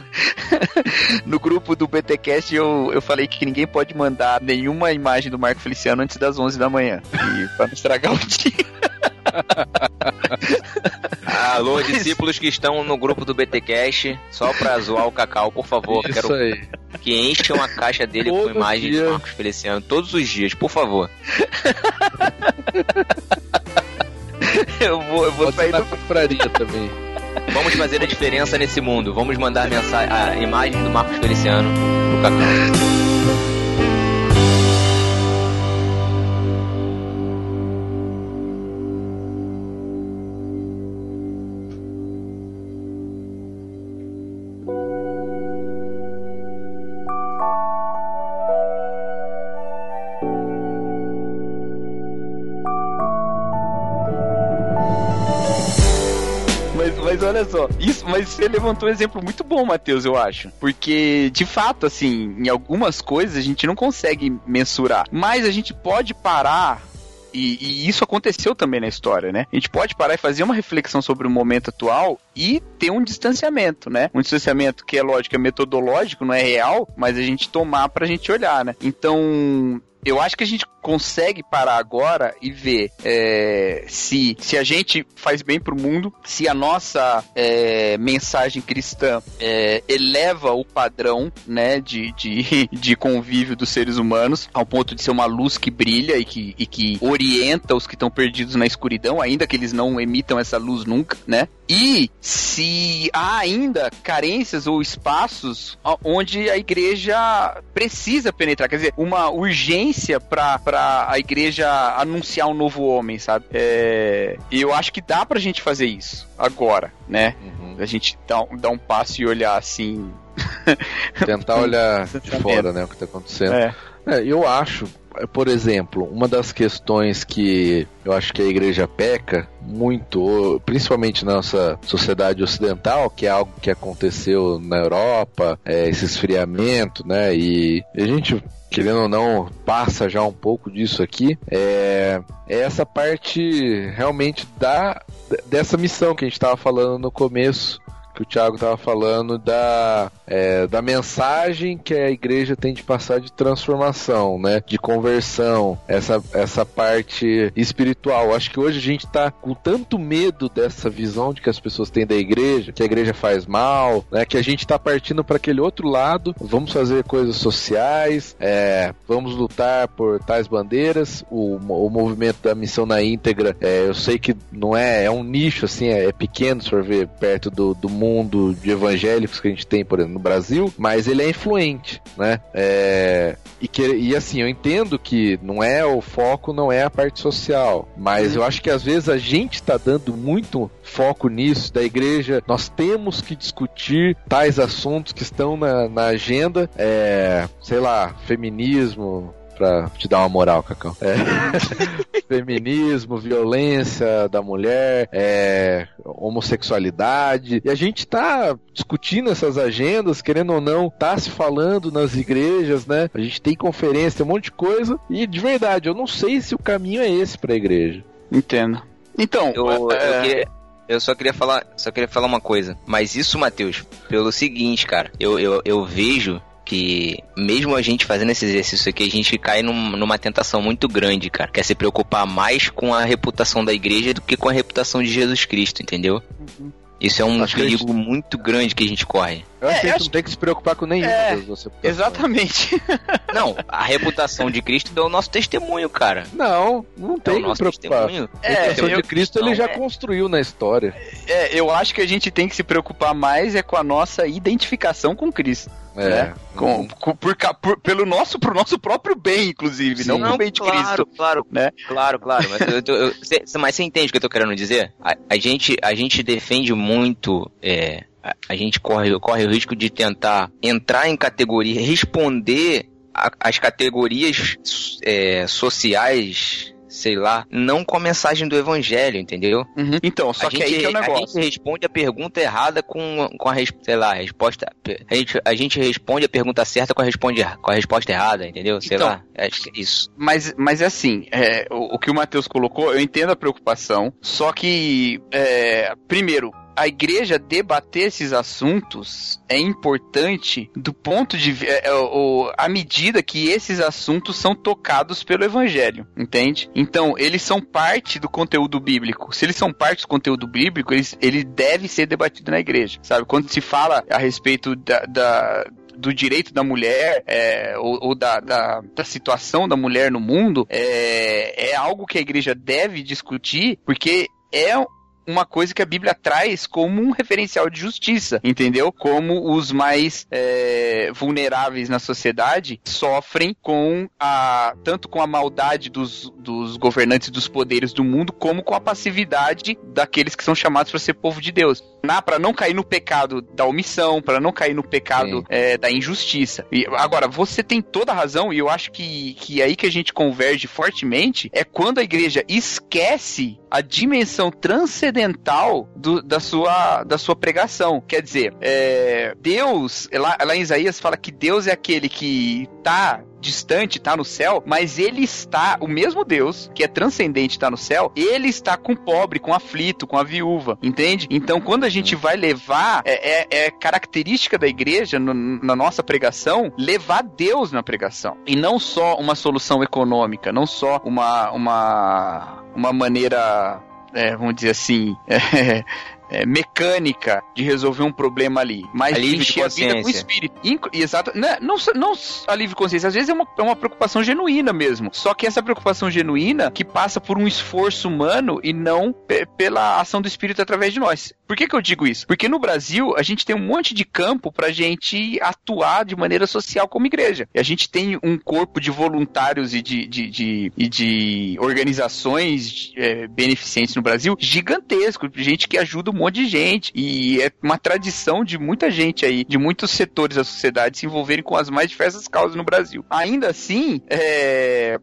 B: [LAUGHS] no grupo do BTcast eu, eu falei que ninguém pode mandar nenhuma imagem do Marco Feliciano antes das 11 da manhã. E pra não estragar o dia.
E: Alô, discípulos que estão no grupo do BTcast, só pra zoar o Cacau, por favor.
C: Isso
E: Quero
C: aí.
E: que encham a caixa dele com
C: Todo
E: imagens
C: dia.
E: de Marcos Feliciano todos os dias, por favor. [LAUGHS]
B: Eu vou, eu vou sair
C: na
B: do.
C: confraria também.
E: Vamos fazer a diferença nesse mundo. Vamos mandar mensagem, a imagem do Marcos Feliciano pro Cacau.
B: Mas você levantou um exemplo muito bom, Matheus, eu acho. Porque, de fato, assim, em algumas coisas a gente não consegue mensurar. Mas a gente pode parar. E, e isso aconteceu também na história, né? A gente pode parar e fazer uma reflexão sobre o momento atual e ter um distanciamento, né? Um distanciamento que é lógico, é metodológico, não é real, mas a gente tomar pra gente olhar, né? Então, eu acho que a gente consegue parar agora e ver é, se, se a gente faz bem pro mundo, se a nossa é, mensagem cristã é, eleva o padrão né, de, de, [LAUGHS] de convívio dos seres humanos ao ponto de ser uma luz que brilha e que, e que orienta os que estão perdidos na escuridão, ainda que eles não emitam essa luz nunca, né? E se há ainda carências ou espaços onde a igreja precisa penetrar, quer dizer, uma urgência para a igreja anunciar um novo homem, sabe? É, E eu acho que dá pra gente fazer isso agora, né?
C: Uhum.
B: A gente dar, dar um passo e olhar assim.
C: Tentar [LAUGHS] olhar de fora, né, o que tá acontecendo.
B: É.
C: É, eu acho, por exemplo, uma das questões que eu acho que a igreja peca muito, principalmente na nossa sociedade ocidental, que é algo que aconteceu na Europa, é, esse esfriamento, né? E a gente querendo ou não, passa já um pouco disso aqui, é, é essa parte realmente da dessa missão que a gente estava falando no começo, que o Thiago estava falando da, é, da mensagem que a igreja tem de passar de transformação, né? De conversão, essa, essa parte espiritual. Acho que hoje a gente está com tanto medo dessa visão de que as pessoas têm da igreja, que a igreja faz mal, né? Que a gente está partindo para aquele outro lado. Vamos fazer coisas sociais, é, vamos lutar por tais bandeiras. O, o movimento da missão na íntegra, é, eu sei que não é, é um nicho assim, é, é pequeno se for ver perto do, do mundo de evangélicos que a gente tem, por exemplo, no Brasil, mas ele é influente, né? É, e, que, e assim, eu entendo que não é o foco, não é a parte social, mas eu acho que às vezes a gente está dando muito foco nisso, da igreja, nós temos que discutir tais assuntos que estão na, na agenda, é, sei lá, feminismo, pra te dar uma moral, Cacau. É. [LAUGHS] Feminismo, violência da mulher, é, homossexualidade. E a gente tá discutindo essas agendas, querendo ou não, tá se falando nas igrejas, né? A gente tem conferência, tem um monte de coisa. E de verdade, eu não sei se o caminho é esse pra igreja.
B: Entendo. Então,
E: Eu, eu,
B: é,
E: queria- eu só queria falar, só queria falar uma coisa. Mas isso, Matheus, pelo seguinte, cara, eu, eu, eu vejo que mesmo a gente fazendo esse exercício aqui, a gente cai num- numa tentação muito grande, cara. Quer se preocupar mais com a reputação da igreja do que com a reputação de Jesus Cristo, entendeu? Isso é um
C: Acho que
E: perigo muito grande que a gente corre.
C: Eu acho
B: É,
C: que a gente não tem que se preocupar com nenhuma
B: É,
C: reputações.
B: exatamente. [LAUGHS]
E: Não, a reputação de Cristo é o nosso testemunho, cara.
C: Não, não
E: É
C: tem
E: o
C: que
E: nosso
C: preocupar.
E: testemunho.
C: A reputação
B: eu-
C: de Cristo ele
E: não,
C: já
E: é.
C: construiu na história.
B: É, eu acho que a gente tem que se preocupar mais é com a nossa identificação com Cristo.
C: É.
B: né? Com, com- por, por- pelo nosso, pro nosso próprio bem, inclusive,
C: Sim.
B: não pro bem de
E: claro,
B: Cristo.
E: claro,
B: né?
E: claro, claro. Mas, eu eu- cê- cê- mas você entende o que eu tô querendo dizer? A, a gente, a gente defende muito. é, a, a gente corre, corre o risco de tentar entrar em categoria, responder a- as categorias é, sociais, sei lá, não com a mensagem do evangelho, entendeu?
B: Uhum. Então, só
E: a
B: que
E: gente,
B: aí que é o
E: a
B: negócio.
E: gente responde a pergunta errada com, com a, sei lá, a resposta. A gente, a gente responde a pergunta certa com a, responde, com a resposta errada, entendeu? Sei
B: Então,
E: lá. Acho que é isso.
B: Mas, mas é assim, é, o, o que o Matheus colocou, eu entendo a preocupação, só que, é, primeiro, a igreja debater esses assuntos é importante do ponto de é, é, à medida que esses assuntos são tocados pelo evangelho, entende? Então, eles são parte do conteúdo bíblico. Se eles são parte do conteúdo bíblico, eles, ele deve ser debatido na igreja, sabe? Quando se fala a respeito da- da, do direito da mulher é, ou, ou da, da, da situação da mulher no mundo é, é algo que a igreja deve discutir porque é uma coisa que a Bíblia traz como um referencial de justiça, entendeu? Como os mais é, vulneráveis na sociedade sofrem com a tanto com a maldade dos, dos governantes dos poderes do mundo, como com a passividade daqueles que são chamados para ser povo de Deus. Para não cair no pecado da omissão, para não cair no pecado é, da injustiça. E, agora, você tem toda a razão, e eu acho que, que aí que a gente converge fortemente é quando a igreja esquece a dimensão transcendental do- da, sua, da sua pregação. Quer dizer, é, Deus, lá, lá em Isaías fala que Deus é aquele que tá distante, tá no céu, mas ele está, o mesmo Deus, que é transcendente, tá no céu, ele está com o pobre, com o aflito, com a viúva, entende? Então, quando a gente vai levar, é, é- é característica da igreja, no- na nossa pregação, levar Deus na pregação. E não só uma solução econômica, não só uma, uma, uma maneira, é, vamos dizer assim, [LAUGHS] é, é, mecânica de resolver um problema ali, mas
E: Alívio
B: encher a vida com o espírito. Inclu- Exato. Né, Não, não, não alívio de consciência, às vezes é uma, é uma preocupação genuína mesmo. Só que essa preocupação genuína que passa por um esforço humano e não pe- pela ação do espírito através de nós. Por que, que eu digo isso? Porque no Brasil a gente tem um monte de campo pra gente atuar de maneira social como igreja. E a gente tem um corpo de voluntários e de, de, de- e de organizações é, beneficentes no Brasil gigantesco, gente que ajuda um monte de gente. E é uma tradição de muita gente aí, de muitos setores da sociedade se envolverem com as mais diversas causas no Brasil. Ainda assim, é,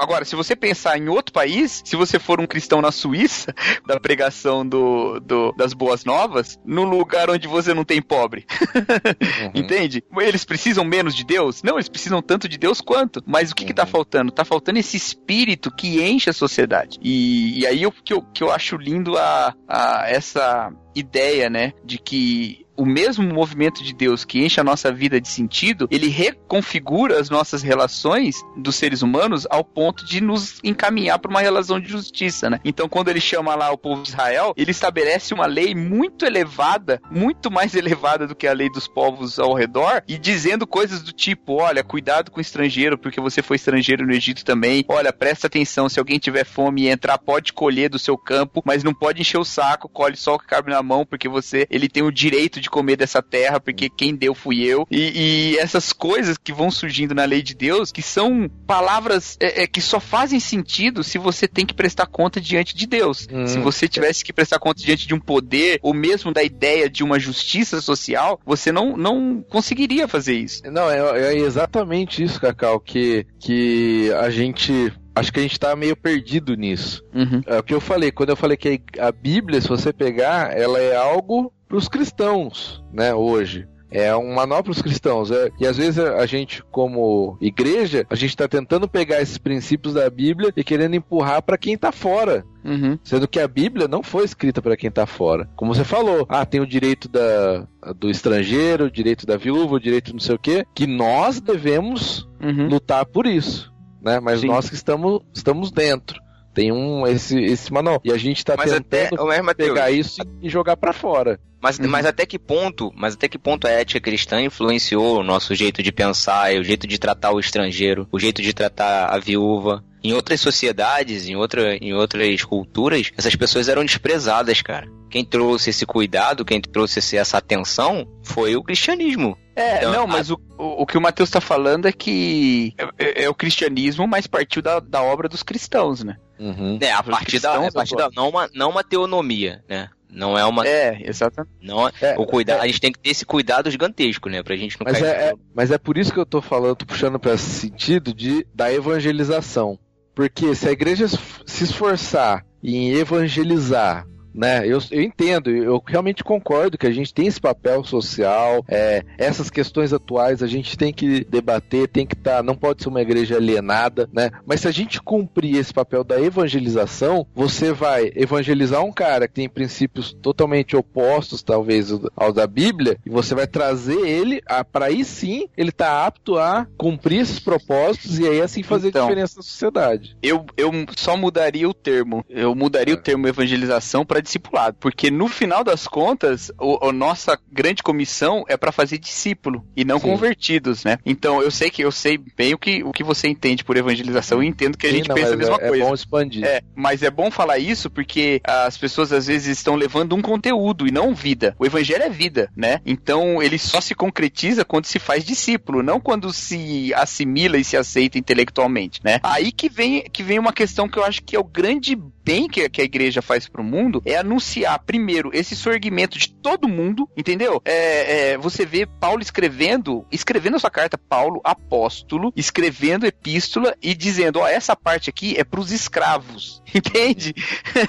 B: Agora, se você pensar em outro país, se você for um cristão na Suíça, [LAUGHS] da pregação do, do das boas novas, no lugar onde você não tem pobre. Uhum. [LAUGHS] Entende? Eles precisam menos de Deus? Não, eles precisam tanto de Deus quanto. Mas o que, uhum. que tá uhum. faltando? Tá faltando esse espírito que enche a sociedade. E, e aí o que eu, que eu acho lindo a, a essa ideia, né, de que o mesmo movimento de Deus que enche a nossa vida de sentido, ele reconfigura as nossas relações dos seres humanos ao ponto de nos encaminhar para uma relação de justiça, né? Então, quando ele chama lá o povo de Israel, ele estabelece uma lei muito elevada, muito mais [LAUGHS] elevada do que a lei dos povos ao redor, e dizendo coisas do tipo: olha, cuidado com o estrangeiro, porque você foi estrangeiro no Egito também. Olha, presta atenção, se alguém tiver fome e entrar, pode colher do seu campo, mas não pode encher o saco, colhe só o que cabe na mão, porque você ele tem o direito de comer dessa terra, porque quem deu fui eu. E, e essas coisas que vão surgindo na lei de Deus, que são palavras é, é, que só fazem sentido se você tem que prestar conta diante de Deus. Hum. Se você tivesse que prestar conta diante de um poder, ou mesmo da ideia de uma justiça social, você não, não conseguiria fazer isso.
C: Não, é, é exatamente isso, Cacau, que, que a gente acho que a gente tá meio perdido nisso. Uhum. É o que eu falei, quando eu falei que a Bíblia, se você pegar, ela é algo para os cristãos, né, hoje. É um manual para os cristãos. É, e às vezes a gente, como igreja, a gente está tentando pegar esses princípios da Bíblia e querendo empurrar para quem está fora. Uhum. Sendo que a Bíblia não foi escrita para quem está fora. Como você falou, ah, tem o direito da, do estrangeiro, o direito da viúva, o direito não sei o quê, que nós devemos uhum. lutar por isso né? Mas Sim. nós que estamos, estamos dentro. Tem um esse, esse manual. E a gente tá mas tentando até, pegar isso e jogar para fora.
E: Mas, uhum. mas até que ponto, mas até que ponto a ética cristã influenciou o nosso jeito de pensar, o jeito de tratar o estrangeiro, o jeito de tratar a viúva? Em outras sociedades, em, outra, em outras culturas, essas pessoas eram desprezadas, cara. Quem trouxe esse cuidado, quem trouxe essa atenção foi o cristianismo.
B: É, então, não, mas a... o, o, que o Mateus está falando é que é, é, é, o cristianismo, mas partiu da, da obra dos cristãos, né?
E: Uhum. É, a partir da, a partir da não, uma, não uma teonomia, né? Não é uma.
B: É, exatamente.
E: Não, é, é o cuidado, é, a gente tem que ter esse cuidado gigantesco, né? Pra gente não
C: mas
E: cair.
C: É, é, mas é por isso que eu tô falando, tô puxando pra esse sentido de, da evangelização. Porque se a igreja se esforçar em evangelizar né? Eu, eu entendo, eu realmente concordo que a gente tem esse papel social, é, essas questões atuais a gente tem que debater, tem que estar, tá, não pode ser uma igreja alienada, né? Mas se a gente cumprir esse papel da evangelização, você vai evangelizar um cara que tem princípios totalmente opostos, talvez, ao da Bíblia, e você vai trazer ele para aí sim ele tá apto a cumprir esses propósitos e aí assim fazer então, diferença na sociedade.
B: Eu, eu só mudaria o termo. Eu mudaria é. o termo evangelização para discipulado, porque no final das contas, o, a nossa grande comissão é para fazer discípulo e não Sim. convertidos, né? Então eu sei que eu sei bem o que, o que você entende por evangelização e entendo que a Sim, gente não, pensa a mesma
C: é,
B: coisa.
C: É bom expandir.
B: É, mas é bom falar isso porque as pessoas às vezes estão levando um conteúdo e não vida. O evangelho é vida, né? Então ele só se concretiza quando se faz discípulo, não quando se assimila e se aceita intelectualmente, né? Aí que vem que vem uma questão que eu acho que é o grande bem que, que a igreja faz pro mundo é anunciar primeiro esse sorgimento de todo mundo, entendeu? É, é, você vê Paulo escrevendo, escrevendo a sua carta, Paulo, apóstolo, escrevendo epístola e dizendo: ó, essa parte aqui é pros escravos, [LAUGHS] entende?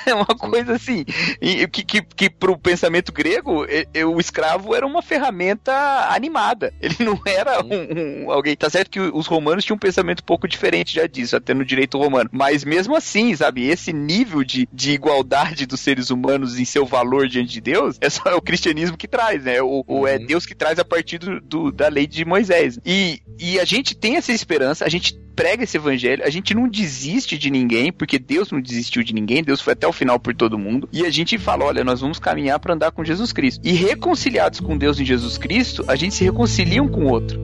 B: É uma coisa assim, que, que, que pro pensamento grego, o escravo era uma ferramenta animada. Ele não era um, um, alguém. Tá certo que os romanos tinham um pensamento um pouco diferente já disso, até no direito romano. Mas mesmo assim, sabe, esse nível de, de igualdade dos seres humanos em seu valor diante de Deus, é só [LAUGHS] o cristianismo que traz, né? O, o é uhum. Deus que traz a partir do, do, da lei de Moisés. E, e a gente tem essa esperança, a gente prega esse evangelho, a gente não desiste de ninguém, porque Deus não desistiu de ninguém, Deus foi até o final por todo mundo, e a gente fala, olha, nós vamos caminhar para andar com Jesus Cristo. E reconciliados com Deus em Jesus Cristo, a gente se reconcilia um com o outro.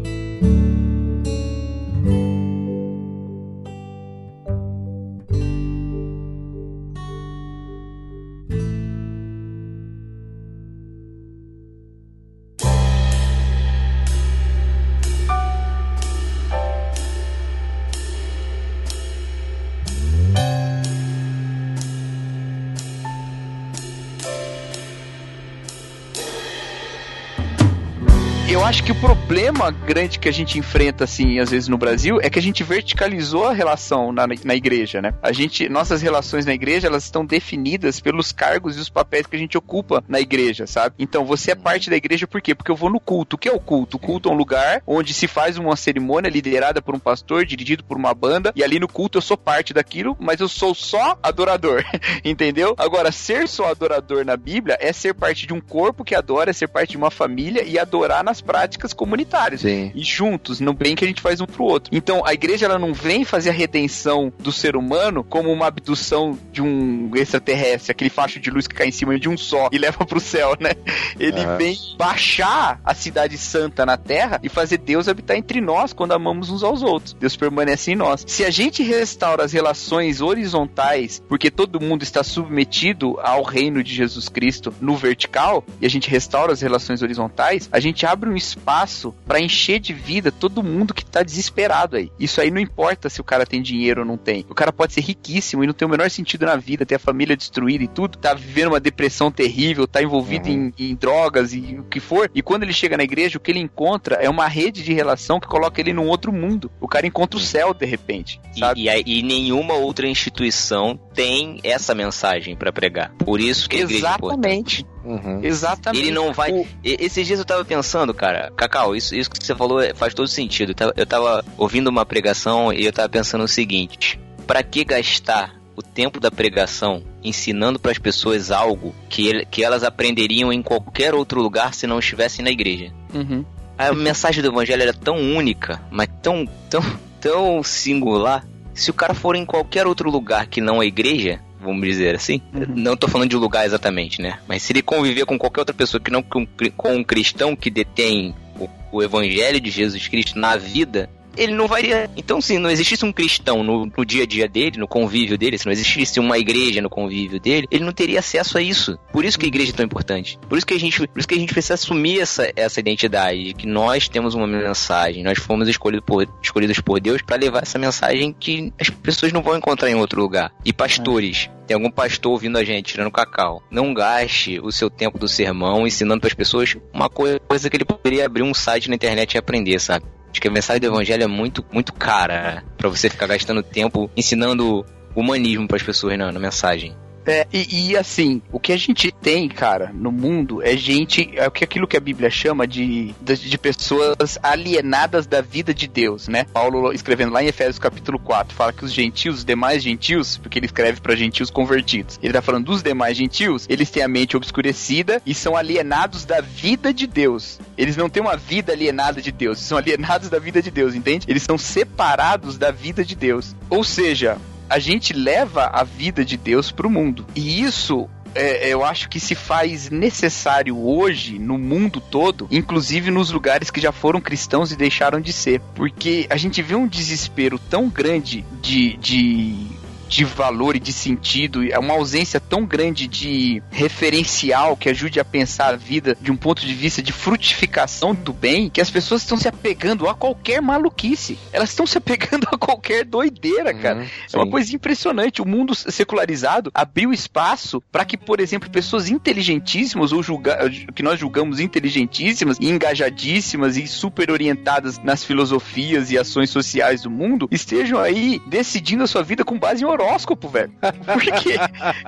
B: Eu acho que o problema grande que a gente enfrenta, assim, às vezes no Brasil, é que a gente verticalizou a relação na, na igreja, né? A gente, nossas relações na igreja, elas estão definidas pelos cargos e os papéis que a gente ocupa na igreja, sabe? Então, você é parte da igreja por quê? Porque eu vou no culto. O que é o culto? O culto é um lugar onde se faz uma cerimônia liderada por um pastor, dirigido por uma banda, e ali no culto eu sou parte daquilo, mas eu sou só adorador, [LAUGHS] entendeu? Agora, ser só adorador na Bíblia é ser parte de um corpo que adora, é ser parte de uma família e adorar nas práticas comunitárias.
C: Sim.
B: E juntos, no bem que a gente faz um pro outro. Então, a igreja ela não vem fazer a redenção do ser humano como uma abdução de um extraterrestre, aquele facho de luz que cai em cima de um só e [LAUGHS] leva pro céu, né? Ele
C: Aham.
B: vem baixar a cidade santa na terra e fazer Deus habitar entre nós quando amamos uns aos outros. Deus permanece em nós. Se a gente restaura as relações horizontais, porque todo mundo está submetido ao reino de Jesus Cristo no vertical, e a gente restaura as relações horizontais, a gente abre um espaço para encher de vida todo mundo que tá desesperado aí. Isso aí não importa se o cara tem dinheiro ou não tem. O cara pode ser riquíssimo e não ter o menor sentido na vida, ter a família destruída e tudo, tá vivendo uma depressão terrível, tá envolvido em, em drogas e o que for. E quando ele chega na igreja, o que ele encontra é uma rede de relação que coloca ele num outro mundo. O cara encontra o céu de repente, sabe?
E: E, e, e nenhuma outra instituição tem essa mensagem pra pregar. Por isso que a igreja é.
B: Exatamente.
C: Uhum.
B: Exatamente.
E: Ele não vai.
B: O-
E: Esses dias eu tava pensando, cara, Cacau, isso, isso que você falou é- faz todo sentido. Eu tava, ouvindo uma pregação e eu tava pensando o seguinte: pra que gastar o tempo da pregação ensinando pras pessoas algo que, ele- que elas aprenderiam em qualquer outro lugar se não estivessem na igreja?
B: Uhum.
E: A mensagem do evangelho era tão única, mas tão, tão, tão singular. Se o cara for em qualquer outro lugar que não a igreja, vamos dizer assim,
B: Uhum.
E: não tô falando de lugar exatamente, né? Mas se ele conviver com qualquer outra pessoa que não com, com um cristão que detém o, o evangelho de Jesus Cristo na vida, ele não vai. Então, se não existisse um cristão no, no dia a dia dele, no convívio dele, se não existisse uma igreja no convívio dele, ele não teria acesso a isso. Por isso que a igreja é tão importante. Por isso que a gente, por isso que a gente precisa assumir essa, essa identidade de que nós temos uma mensagem, nós fomos escolhidos por, escolhidos por Deus para levar essa mensagem que as pessoas não vão encontrar em outro lugar. E pastores, tem algum pastor ouvindo a gente, tirando cacau. Não gaste o seu tempo do sermão ensinando para as pessoas uma coisa que ele poderia abrir um site na internet e aprender, sabe? Acho que a mensagem do evangelho é muito, muito cara pra você ficar gastando tempo ensinando humanismo pras pessoas na, na mensagem.
B: É, e, e, assim, o que a gente tem, cara, no mundo é gente, é aquilo que a Bíblia chama de, de, de pessoas alienadas da vida de Deus, né? Paulo escrevendo lá em Efésios capítulo 4, fala que os gentios, os demais gentios, porque ele escreve para gentios convertidos. Ele tá falando dos demais gentios, eles têm a mente obscurecida e são alienados da vida de Deus. Eles não têm uma vida alienada de Deus, são alienados da vida de Deus, entende? Eles são separados da vida de Deus. Ou seja, a gente leva a vida de Deus pro mundo. E isso é, eu acho que se faz necessário hoje no mundo todo, inclusive nos lugares que já foram cristãos e deixaram de ser. Porque a gente vê um desespero tão grande de. de de valor e de sentido, é uma ausência tão grande de referencial que ajude a pensar a vida de um ponto de vista de frutificação do bem, que as pessoas estão se apegando a qualquer maluquice. Elas estão se apegando a qualquer doideira, cara.
C: Uhum,
B: É uma coisa impressionante. O mundo secularizado abriu espaço para que, por exemplo, pessoas inteligentíssimas ou julga que nós julgamos inteligentíssimas e engajadíssimas e super orientadas nas filosofias e ações sociais do mundo estejam aí decidindo a sua vida com base em horóscopo, velho. Porque,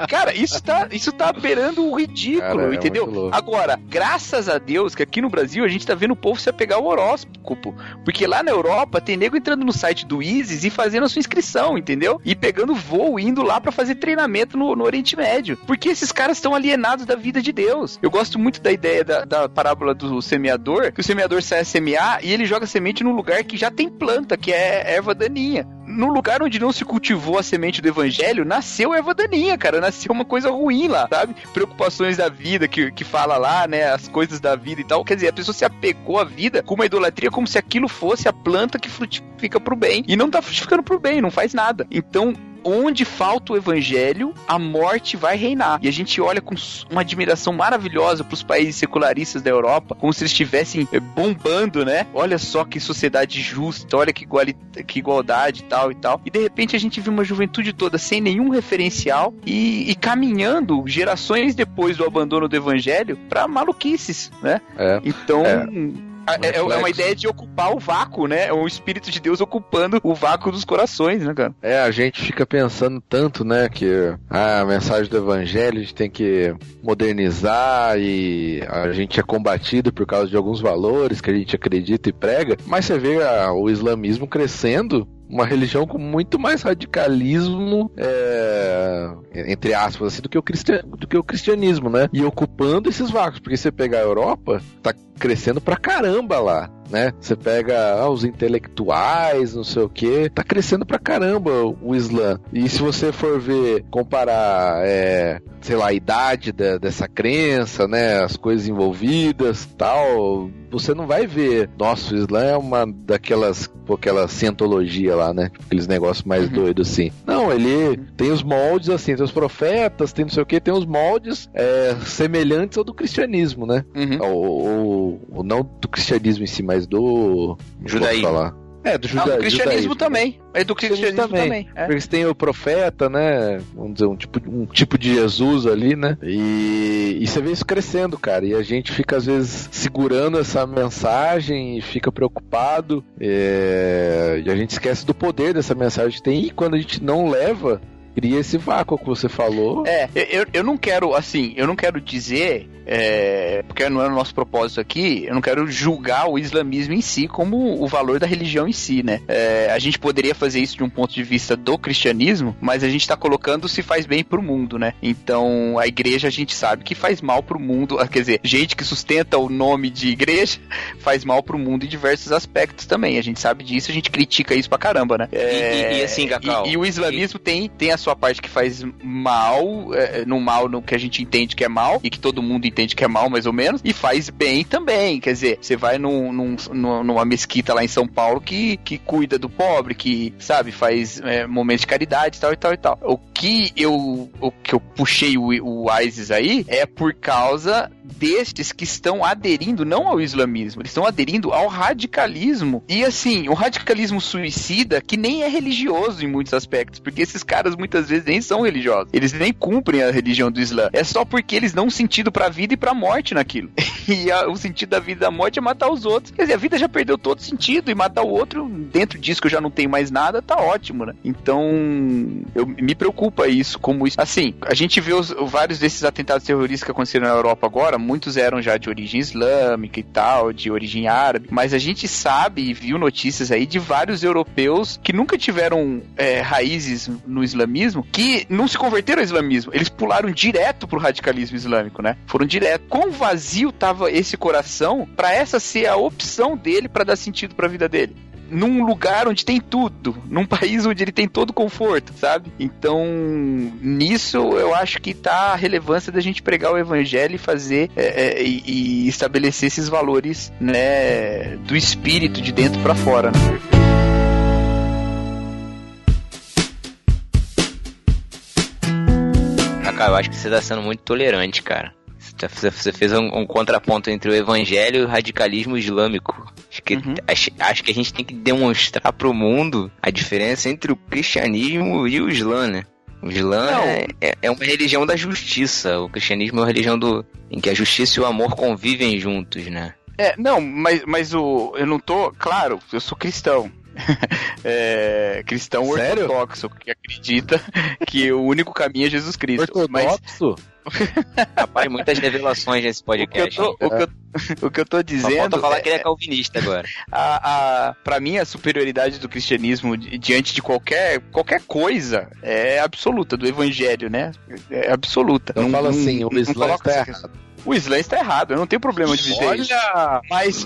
B: cara, isso tá, isso tá beirando o ridículo,
C: Cara, é
B: entendeu?
C: louco.
B: Agora, graças a Deus que aqui no Brasil a gente tá vendo o povo se apegar ao horóscopo. Porque lá na Europa tem nego entrando no site do ISIS e fazendo a sua inscrição, entendeu? E pegando voo, indo lá pra fazer treinamento no, no Oriente Médio. Porque esses caras estão alienados da vida de Deus. Eu gosto muito da ideia da, da parábola do semeador, que o semeador sai a semear e ele joga semente num lugar que já tem planta, que é erva daninha. No lugar onde não se cultivou a semente do evangelho, nasceu erva daninha, cara. Nasceu uma coisa ruim lá, sabe? Preocupações da vida, que, que fala lá, né? As coisas da vida e tal. Quer dizer, a pessoa se apegou à vida com uma idolatria como se aquilo fosse a planta que frutifica pro bem. E não tá frutificando pro bem, não faz nada. Então, onde falta o evangelho, a morte vai reinar. E a gente olha com uma admiração maravilhosa para os países secularistas da Europa, como se eles estivessem eh, bombando, né? Olha só que sociedade justa, olha que, iguali- que igualdade e tal e tal. E de repente a gente viu uma juventude toda sem nenhum referencial e, e caminhando gerações depois do abandono do evangelho para maluquices, né?
C: É.
B: Então,
C: É.
B: A- É, é uma
C: reflexo.
B: ideia de ocupar o vácuo, né? É o Espírito de Deus ocupando o vácuo dos corações, né, cara?
C: É, a gente fica pensando tanto, né, que a mensagem do evangelho a gente tem que modernizar e a gente é combatido por causa de alguns valores que a gente acredita e prega, mas você vê a- o islamismo crescendo uma religião com muito mais radicalismo, é, entre aspas, assim, do que, o do que o cristianismo, né? E ocupando esses vácuos, porque você pegar a Europa, tá crescendo pra caramba lá, né? Você pega ah, os intelectuais, não sei o que, tá crescendo pra caramba o Islã. E se você for ver, comparar, é, sei lá, a idade da- dessa crença, né? As coisas envolvidas, tal, você não vai ver. Nossa, o Islã é uma daquelas, pô, aquela cientologia lá, né? Aqueles negócios mais doidos assim. Não, ele tem os moldes assim, tem os profetas, tem não sei o que, tem os moldes é, semelhantes ao do cristianismo, né?
B: Uhum.
C: Ou, ou- ou não do cristianismo em si, mas do.
E: Judaísmo.
C: Posso falar? É, do
B: Ah,
C: juda,
B: do cristianismo
C: judaísmo.
B: também. É do cristianismo também. é.
C: Porque você tem o profeta, né? Vamos dizer, um tipo, um tipo de Jesus ali, né? E, e você vê isso crescendo, cara. E a gente fica, às vezes, segurando essa mensagem e fica preocupado. é, E a gente esquece do poder dessa mensagem que tem. E quando a gente não leva, cria esse vácuo que você falou.
B: É, eu, eu não quero, assim, eu não quero dizer, é, porque não é o nosso propósito aqui, eu não quero julgar o islamismo em si como o valor da religião em si, né? É, a gente poderia fazer isso de um ponto de vista do cristianismo, mas a gente tá colocando se faz bem pro mundo, né? Então, a igreja a gente sabe que faz mal pro mundo, [LAUGHS] quer dizer, gente que sustenta o nome de igreja [LAUGHS] faz mal pro mundo em diversos aspectos também. A gente sabe disso, a gente critica isso pra caramba, né?
E: E- e- e assim, Cacau,
B: e, e o islamismo tem, tem a sua parte que faz mal, é, no mal no que a gente entende que é mal, e que todo mundo entende que é mal, mais ou menos, e faz bem também. Quer dizer, você vai num, num- numa- mesquita lá em São Paulo que, que cuida do pobre, que, sabe, faz é, momentos de caridade e tal e tal e tal. O que eu, o que eu puxei o, o ISIS aí é por causa destes que estão aderindo não ao islamismo, eles estão aderindo ao radicalismo. E assim, o radicalismo suicida que nem é religioso em muitos aspectos, porque esses caras muitas vezes nem são religiosos. Eles nem cumprem a religião do Islã. É só porque eles um sentido pra vida e pra morte naquilo. E a- o sentido da vida e da morte é matar os outros. Quer dizer, a vida já perdeu todo sentido e matar o outro dentro disso que eu já não tenho mais nada, tá ótimo, né? Então, eu me preocupa isso, como isso. Assim, a gente vê os- vários desses atentados terroristas que aconteceram na Europa agora, muitos eram já de origem islâmica e tal, de origem árabe, mas a gente sabe e viu notícias aí de vários europeus que nunca tiveram é, raízes no islamismo, que não se converteram ao islamismo, eles pularam direto pro radicalismo islâmico, né? Foram direto. Quão vazio tava esse coração pra essa ser a opção dele pra dar sentido pra vida dele? num lugar onde tem tudo, num [LAUGHS] país onde ele tem todo o conforto, sabe? Então, nisso eu acho que tá a relevância da gente pregar o evangelho e fazer é, é, e, estabelecer esses valores, né, do espírito de dentro pra fora, né?
E: Eu acho que você tá sendo muito tolerante, cara. Você fez um, um contraponto entre o evangelho e o radicalismo islâmico. Acho que,
B: Uhum.
E: acho, acho que a gente tem que demonstrar pro mundo a diferença entre o cristianismo e o islã, né? O islã é, é- é uma religião da justiça. O cristianismo é uma religião do, em que a justiça e o amor convivem juntos, né?
B: É, não, mas, mas o, eu não tô. Claro, eu sou cristão. [LAUGHS] É, cristão
C: Sério?
B: ortodoxo, que acredita que o único caminho é Jesus Cristo. Mas
C: Ortodoxo?
E: Rapaz, muitas revelações nesse
B: o que, eu
E: podcast.
B: tô, o, que eu, o que eu tô
E: Só
B: dizendo.
E: falta falar
B: é-
E: que ele é calvinista agora.
B: a, a, pra mim, a superioridade do cristianismo di- diante de qualquer, qualquer coisa é absoluta, do evangelho, né? É absoluta.
C: Então fala assim, o
B: não
C: Islã está errado.
B: O Islã está errado, eu não tenho problema de dizer isso.
C: Olha!
B: Mas,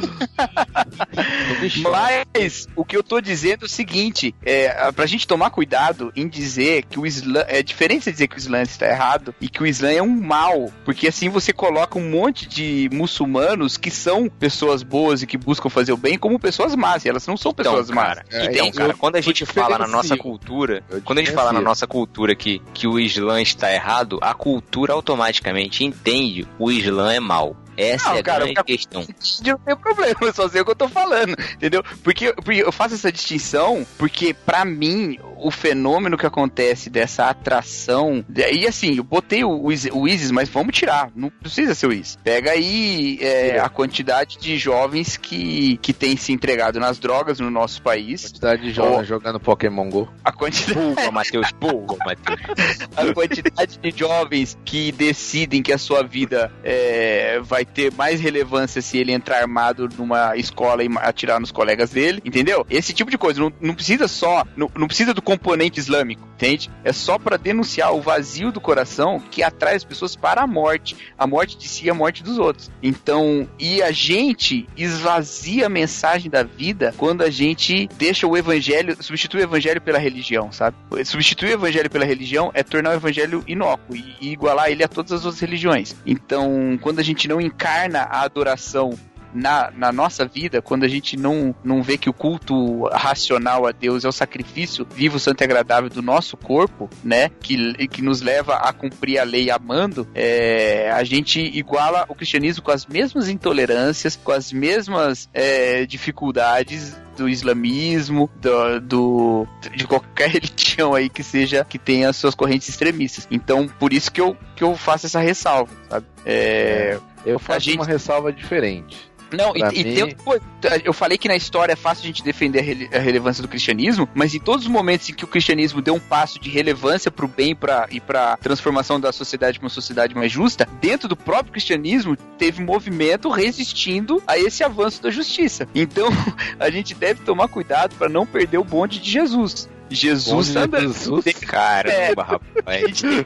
C: me [LAUGHS] choque.
B: mas o que eu tô dizendo é o seguinte: é, pra gente tomar cuidado em dizer que o Islã. É diferente de dizer que o Islã está errado e que o Islã é um mal. Porque assim você coloca um monte de muçulmanos que são pessoas boas e que buscam fazer o bem como pessoas más. E elas não são pessoas
E: Então,
B: más.
E: cara,
C: É,
E: então, cara,
C: eu-
E: quando a gente fala na nossa cultura, quando a gente fala na nossa cultura que, que o Islã está errado, a cultura automaticamente entende o Islã é mal. Essa
B: Não,
E: é a
B: cara,
E: grande questão. [LAUGHS]
B: Não tem problema, eu só sei o que eu tô falando, entendeu? Porque, porque eu faço essa distinção porque, pra mim, o fenômeno que acontece dessa atração. E assim, eu botei o, o, Is- o ISIS, mas vamos tirar. Não precisa ser o ISIS. Pega aí é, a quantidade de jovens que, que têm se entregado nas drogas no nosso país.
C: Quantidade de jovens
B: Oh.
C: jogando Pokémon GO.
B: A quantidade.
E: Matheus, boa, Matheus. [LAUGHS]
B: a quantidade de jovens que decidem que a sua vida é, vai ter mais relevância se ele entrar armado numa escola e atirar nos colegas dele, entendeu? Esse tipo de coisa. Não, não precisa só, não, não precisa do componente islâmico, entende? É só pra denunciar o vazio do coração que atrai as pessoas para a morte. A morte de si e a morte dos outros. Então, e a gente esvazia a mensagem da vida quando a gente deixa o evangelho, substitui o evangelho pela religião, sabe? Substituir o evangelho pela religião é tornar o evangelho inócuo e igualar ele a todas as outras religiões. Então, quando a gente não encarna a adoração na, na nossa vida, quando a gente não, não vê que o culto racional a Deus é o sacrifício vivo, santo e agradável do nosso corpo, né? Que, que nos leva a cumprir a lei amando, é, a gente iguala o cristianismo com as mesmas intolerâncias, com as mesmas é, dificuldades do islamismo, do, do- de qualquer [LAUGHS] religião aí que seja que tenha suas correntes extremistas. Então, por isso que eu, que eu faço essa ressalva, sabe? É,
C: Eu faço
B: gente-
C: uma ressalva diferente.
B: Não, e,
C: Pra
B: e
C: mim-
B: tem outra coisa. eu falei que na história é fácil a gente defender a, rele- a relevância do cristianismo, mas em todos os momentos em que o cristianismo deu um passo de relevância pro bem pra, e pra transformação da sociedade para uma sociedade mais justa, dentro do próprio cristianismo teve movimento resistindo a esse avanço da justiça. Então, [LAUGHS] a gente deve tomar cuidado para não perder o bonde de Jesus. Jesus andando.
C: Jesus?
B: Tem-
E: Caramba, [LAUGHS]
B: A
E: rapaz.
B: gente tem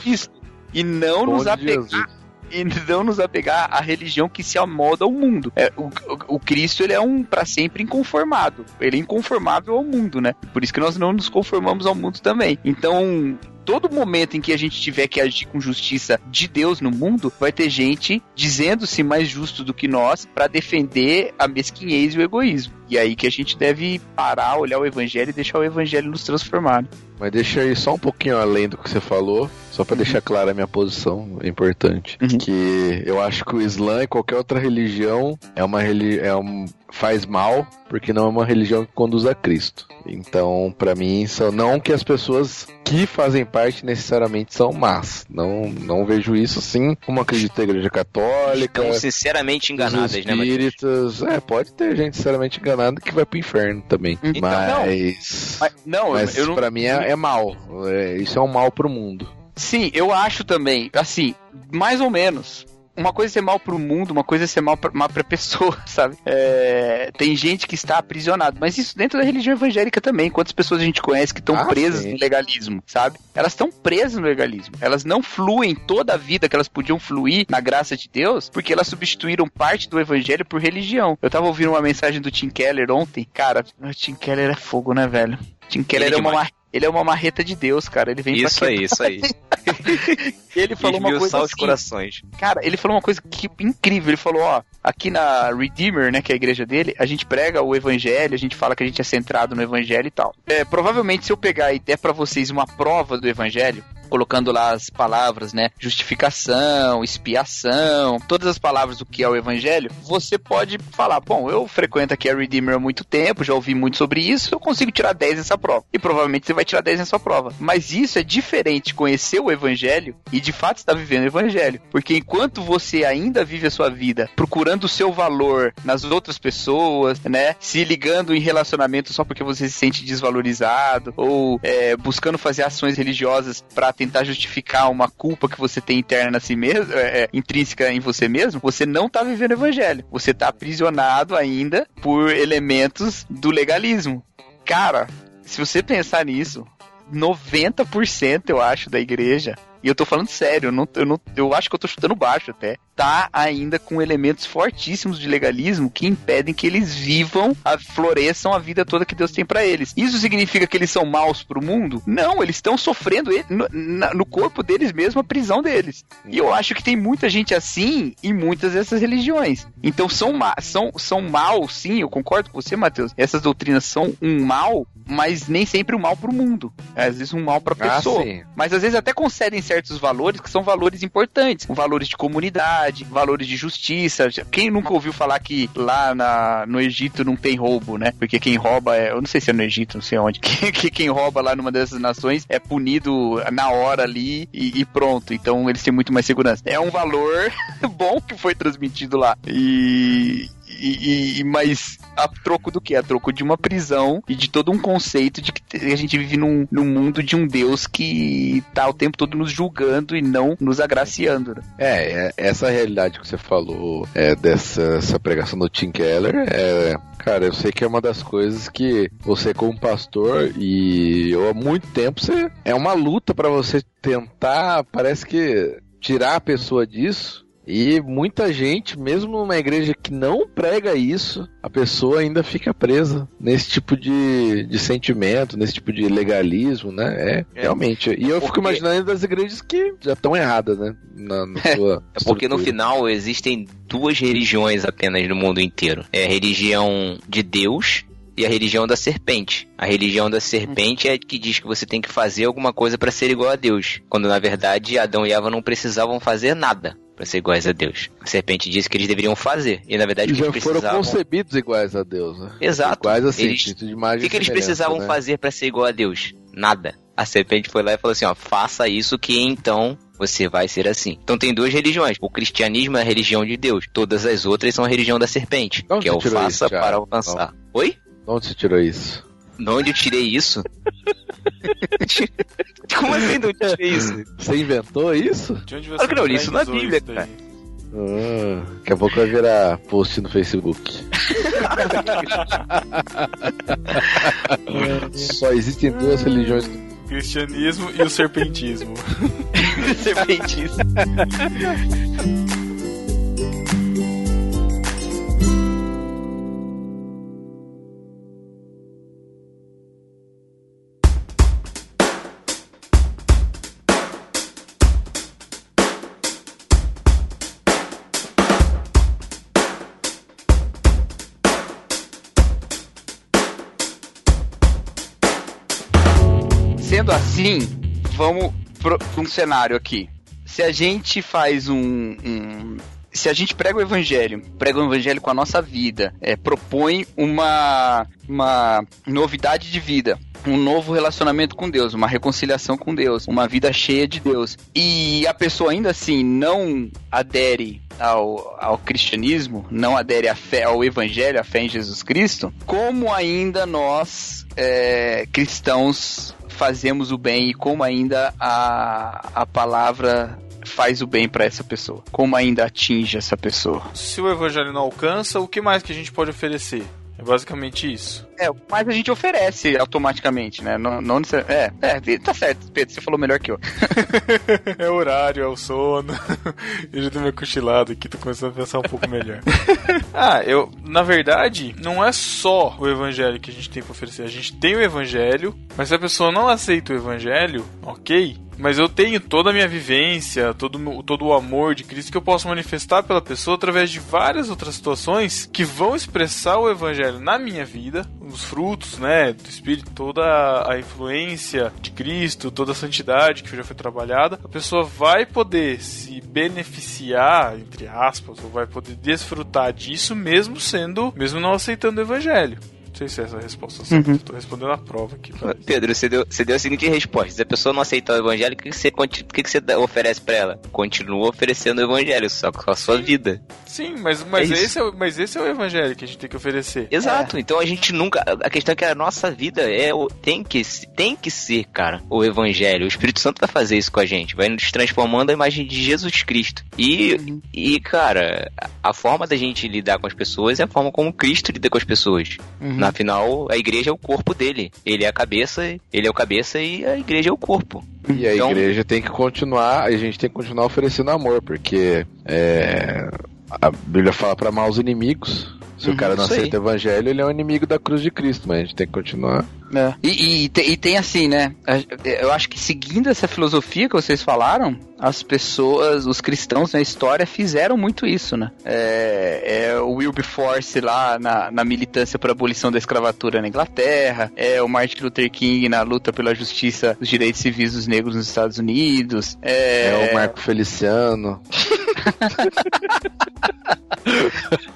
B: que isso. E não nos apegar
C: Jesus.
B: E não nos apegar à religião que se amolda ao mundo. É, o, o- Cristo ele é um para sempre inconformado. Ele é inconformável ao mundo, né? Por isso que nós não nos conformamos ao mundo também. Então, todo momento em que a gente tiver que agir com justiça de Deus no mundo, vai ter gente dizendo-se mais justo do que nós para defender a mesquinhez e o egoísmo. E aí que a gente deve parar, olhar o evangelho e deixar o evangelho nos transformar.
C: Mas deixa aí só um pouquinho além do que você falou, só pra deixar clara a minha posição, é importante.
B: Uhum.
C: Que eu acho que o Islã e qualquer outra religião é uma reli é um, faz mal, porque não é uma religião que conduz a Cristo. Então, pra mim, são não que as pessoas que fazem parte necessariamente são más. Não, não vejo isso sim, como acredita a Igreja Católica.
E: Estão sinceramente enganadas,
C: os
E: né, Matheus?
C: espíritas, é, pode ter gente sinceramente enganada que vai pro inferno também.
B: Então, não.
C: mas,
B: Mas, não,
C: mas
B: eu não,
C: pra mim é, é mal. É, isso é um mal pro mundo.
B: Sim, eu acho também, assim, mais ou menos. Uma coisa é ser mal pro mundo, uma coisa é ser mal pra, mal pra [LAUGHS] pessoa, sabe? É, tem gente que está aprisionado, mas isso dentro da religião evangélica também. Quantas pessoas a gente conhece que estão
C: Ah,
B: presas
C: sim.
B: no legalismo, sabe? Elas estão presas no legalismo. Elas não fluem toda a vida que elas podiam fluir na graça de Deus, porque elas substituíram parte do evangelho por religião. Eu tava ouvindo uma mensagem do Tim Keller ontem. Cara, o Tim Keller é fogo, né, velho? Tim Keller
E: Ele
B: é uma ele é uma marreta de Deus, cara. Ele vem
E: Isso aí, isso aí. [LAUGHS]
B: Ele falou uma coisa assim,
E: corações.
B: Cara, ele falou uma coisa que incrível. Ele falou, ó, aqui na Redeemer, né, que é a igreja dele, a gente prega o evangelho, a gente fala que a gente é centrado no evangelho e tal. É, provavelmente se eu pegar e der pra vocês uma prova do evangelho, colocando lá as palavras, né, justificação, expiação, todas as palavras do que é o evangelho, você pode falar, bom, eu frequento aqui a Redeemer há muito tempo, já ouvi muito sobre isso, eu consigo tirar 10 nessa prova. E provavelmente você vai tirar 10 nessa prova. Mas isso é diferente conhecer o evangelho e de fato estar vivendo o evangelho. Porque enquanto você ainda vive a sua vida procurando o seu valor nas outras pessoas, né? Se ligando em relacionamento só porque você se sente desvalorizado, ou é, buscando fazer ações religiosas para tentar justificar uma culpa que você tem interna na si mesmo, é, é, intrínseca em você mesmo, você não tá vivendo o evangelho. Você tá aprisionado ainda por elementos do legalismo. Cara, se você pensar nisso, 90% eu acho da igreja, e eu tô falando sério, eu, não, eu, não, eu acho que eu tô chutando baixo até, tá ainda com elementos fortíssimos de legalismo que impedem que eles vivam, a, floresçam a vida toda que Deus tem pra eles. Isso significa que eles são maus pro mundo? Não, eles estão sofrendo no, no corpo deles mesmo a prisão deles. E eu acho que tem muita gente assim em muitas dessas religiões. Então são, ma são, são mal, sim, eu concordo com você, Matheus. Essas doutrinas são um mal mas nem sempre o mal pro mundo. É, às vezes um mal pra
C: Ah,
B: pessoa.
C: sim.
B: Mas às vezes até concedem certos valores que são valores importantes. Valores de comunidade, valores de justiça. Quem nunca ouviu falar que lá na, no Egito não tem roubo, né? Porque quem rouba é. Eu não sei se é no Egito, não sei onde. [LAUGHS] Que, que quem rouba lá numa dessas nações é punido na hora ali e, e pronto. Então eles têm muito mais segurança. É um valor [LAUGHS] bom que foi transmitido lá. E. E, e- mas a troco do que? A troco de uma prisão e de todo um conceito de que a gente vive num, num mundo de um Deus que tá o tempo todo nos julgando e não nos agraciando. né?
C: É, é, essa realidade que você falou é, dessa essa pregação do Tim Keller é. Cara, eu sei que é uma das coisas que você, como pastor, e eu há muito tempo, você, é uma luta pra você tentar, parece que, tirar a pessoa disso. E muita gente, mesmo numa igreja que não prega isso, a pessoa ainda fica presa nesse tipo de, de sentimento, nesse tipo de legalismo, né? É,
B: É.
C: realmente. E eu fico
E: Porque-
C: imaginando das igrejas que já estão erradas, né? Na, na [LAUGHS] sua
E: É porque no final existem duas religiões apenas no mundo inteiro. É a religião de Deus e a religião da serpente. A religião da serpente é a que diz que você tem que fazer alguma coisa para ser igual a Deus, quando na verdade Adão e Eva não precisavam fazer nada para ser iguais a Deus. A serpente disse que eles deveriam fazer e na verdade
C: E
E: que
C: já
E: eles
C: foram
E: precisavam
C: concebidos iguais a Deus, né?
E: Exato.
C: Iguais assim,
E: Eles-
C: de imagem
E: O que, que eles precisavam
C: né?
E: fazer para ser igual a Deus? Nada. A serpente foi lá e falou assim: ó, faça isso que então você vai ser assim. Então tem duas religiões. O cristianismo é a religião de Deus. Todas as outras são a religião da serpente,
C: De onde
E: que é o faça
C: isso,
E: para alcançar. Oi?
C: De onde você tirou isso?
E: De onde eu tirei isso? [LAUGHS] [LAUGHS] Como assim eu tirei isso?
C: Você inventou isso?
A: De onde você
E: Claro que não, li isso na Bíblia, cara.
C: Ah, daqui a pouco vai virar post no Facebook. [LAUGHS] Só existem duas religiões.
A: O cristianismo e o serpentismo. [LAUGHS]
E: Serpentista.
B: Assim, vamos para um cenário aqui. Se a gente faz um, um- se a gente prega o evangelho, prega o evangelho com a nossa vida, é, propõe uma, uma novidade de vida, um novo relacionamento com Deus, uma reconciliação com Deus, uma vida cheia de Deus, e a pessoa ainda assim não adere ao, ao cristianismo, não adere à fé, ao evangelho, à fé em Jesus Cristo, como ainda nós, é, cristãos, fazemos o bem e como ainda a, a palavra faz o bem para essa pessoa, como ainda atinge essa pessoa.
A: Se o evangelho não alcança, o que mais que a gente pode oferecer? É basicamente isso.
B: É, mas a gente oferece automaticamente, né? Não, não é, é, tá certo, Pedro, você falou melhor que eu. [LAUGHS]
A: É horário, é o sono. eu já dei minha cochilada aqui, tô começando a pensar um pouco melhor. [LAUGHS] ah, eu, na verdade, não é só o evangelho que a gente tem pra oferecer. A gente tem o evangelho, mas se a pessoa não aceita o evangelho, ok. Mas eu tenho toda a minha vivência, todo, o meu- todo o amor de Cristo que eu posso manifestar pela pessoa através de várias outras situações que vão expressar o evangelho na minha vida, os frutos, né, do Espírito, toda a influência de Cristo, toda a santidade que já foi trabalhada, a pessoa vai poder se beneficiar, entre aspas, ou vai poder desfrutar disso mesmo sendo, mesmo não aceitando o evangelho. Não sei se é essa a resposta certa,
B: Uhum.
A: tô respondendo a prova aqui. parece.
E: Pedro, você deu, você deu a seguinte resposta: se a pessoa não aceitar o evangelho, o que, que você, que, que você oferece pra ela? Continua oferecendo o evangelho, só com a sua vida.
A: Sim, mas, mas,
E: É isso.
A: esse é, o- mas esse é o evangelho que a gente tem que oferecer.
E: Exato, então a gente nunca. A questão é que a nossa vida é o, tem, que, tem que ser, cara, o Evangelho. O Espírito Santo vai fazer isso com a gente, vai nos transformando a imagem de Jesus Cristo. E, e cara, a- forma da gente lidar com as pessoas é a forma como Cristo lida com as pessoas. Na final, a igreja é o corpo dele. Ele é a cabeça, ele é o cabeça e a igreja é o corpo.
C: E a
E: Então-
C: igreja tem que continuar, a gente tem que continuar oferecendo amor, porque é, a Bíblia fala para amar os inimigos, Se o
B: Uhum,
C: cara não aceita o evangelho, ele é um inimigo da cruz de Cristo, mas a gente tem que continuar.
B: É. E, e, e tem assim, né? Eu acho que seguindo essa filosofia que vocês falaram, as pessoas, os cristãos na história fizeram muito isso, né? É, é o Wilberforce lá na, na militância por abolição da escravatura na Inglaterra, é o Martin Luther King na luta pela justiça dos direitos civis dos negros nos Estados Unidos. É,
C: É, o Marco Feliciano. [LAUGHS]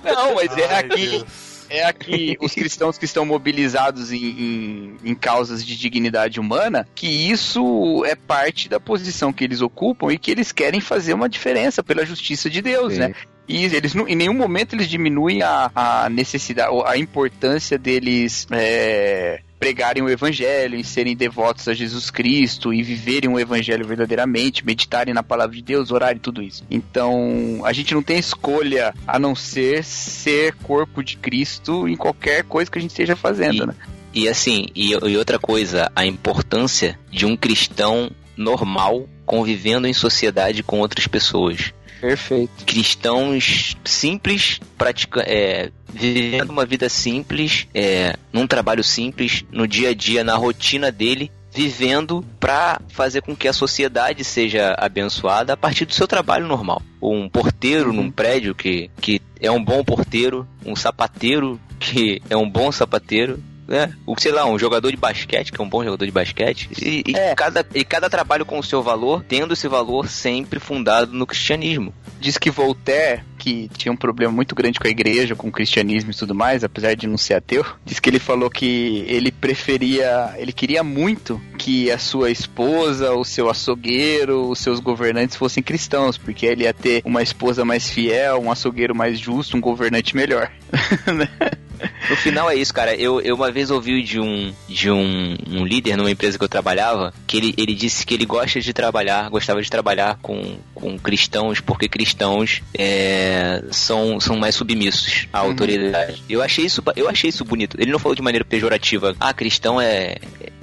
B: Não, mas é
A: Ai,
B: aqui.
A: Deus.
B: É aqui os cristãos que estão mobilizados em, em, em causas de dignidade humana, que isso é parte da posição que eles ocupam e que eles querem fazer uma diferença pela justiça de Deus,
C: Sim.
B: né? E eles em nenhum momento eles diminuem a, a necessidade, ou a importância deles é, pregarem o evangelho, em serem devotos a Jesus Cristo e viverem o evangelho verdadeiramente, meditarem na palavra de Deus, orar e tudo isso. Então, a gente não tem escolha a não ser ser corpo de Cristo em qualquer coisa que a gente esteja fazendo,
E: E-
B: né?
E: E assim, e, e outra coisa, a importância de um cristão normal convivendo em sociedade com outras pessoas.
B: Perfeito.
E: Cristãos simples, pratica é, vivendo uma vida simples, é, num trabalho simples, no dia a dia, na rotina dele, vivendo para fazer com que a sociedade seja abençoada a partir do seu trabalho normal. Um porteiro num prédio que, que é um bom porteiro, um sapateiro que é um bom sapateiro, né? O, sei lá, um jogador de basquete, que é um bom jogador de basquete. E, e
B: É.
E: cada, e cada trabalho com o seu valor, tendo esse valor sempre fundado no cristianismo.
B: Diz que Voltaire, que tinha um problema muito grande com a igreja, com o cristianismo e tudo mais, apesar de não ser ateu, diz que ele falou que ele preferia, ele queria muito que a sua esposa, o seu açougueiro, os seus governantes fossem cristãos, porque ele ia ter uma esposa mais fiel, um açougueiro mais justo, um governante melhor. [LAUGHS]
E: No final é isso, cara. Eu, eu uma vez ouvi de um de um, um líder numa empresa que eu trabalhava que ele, ele disse que ele gosta de trabalhar, gostava de trabalhar com, com cristãos porque cristãos é, são, são mais submissos à autoridade. Eu achei isso eu achei isso bonito. Ele não falou de maneira pejorativa. Ah, cristão é,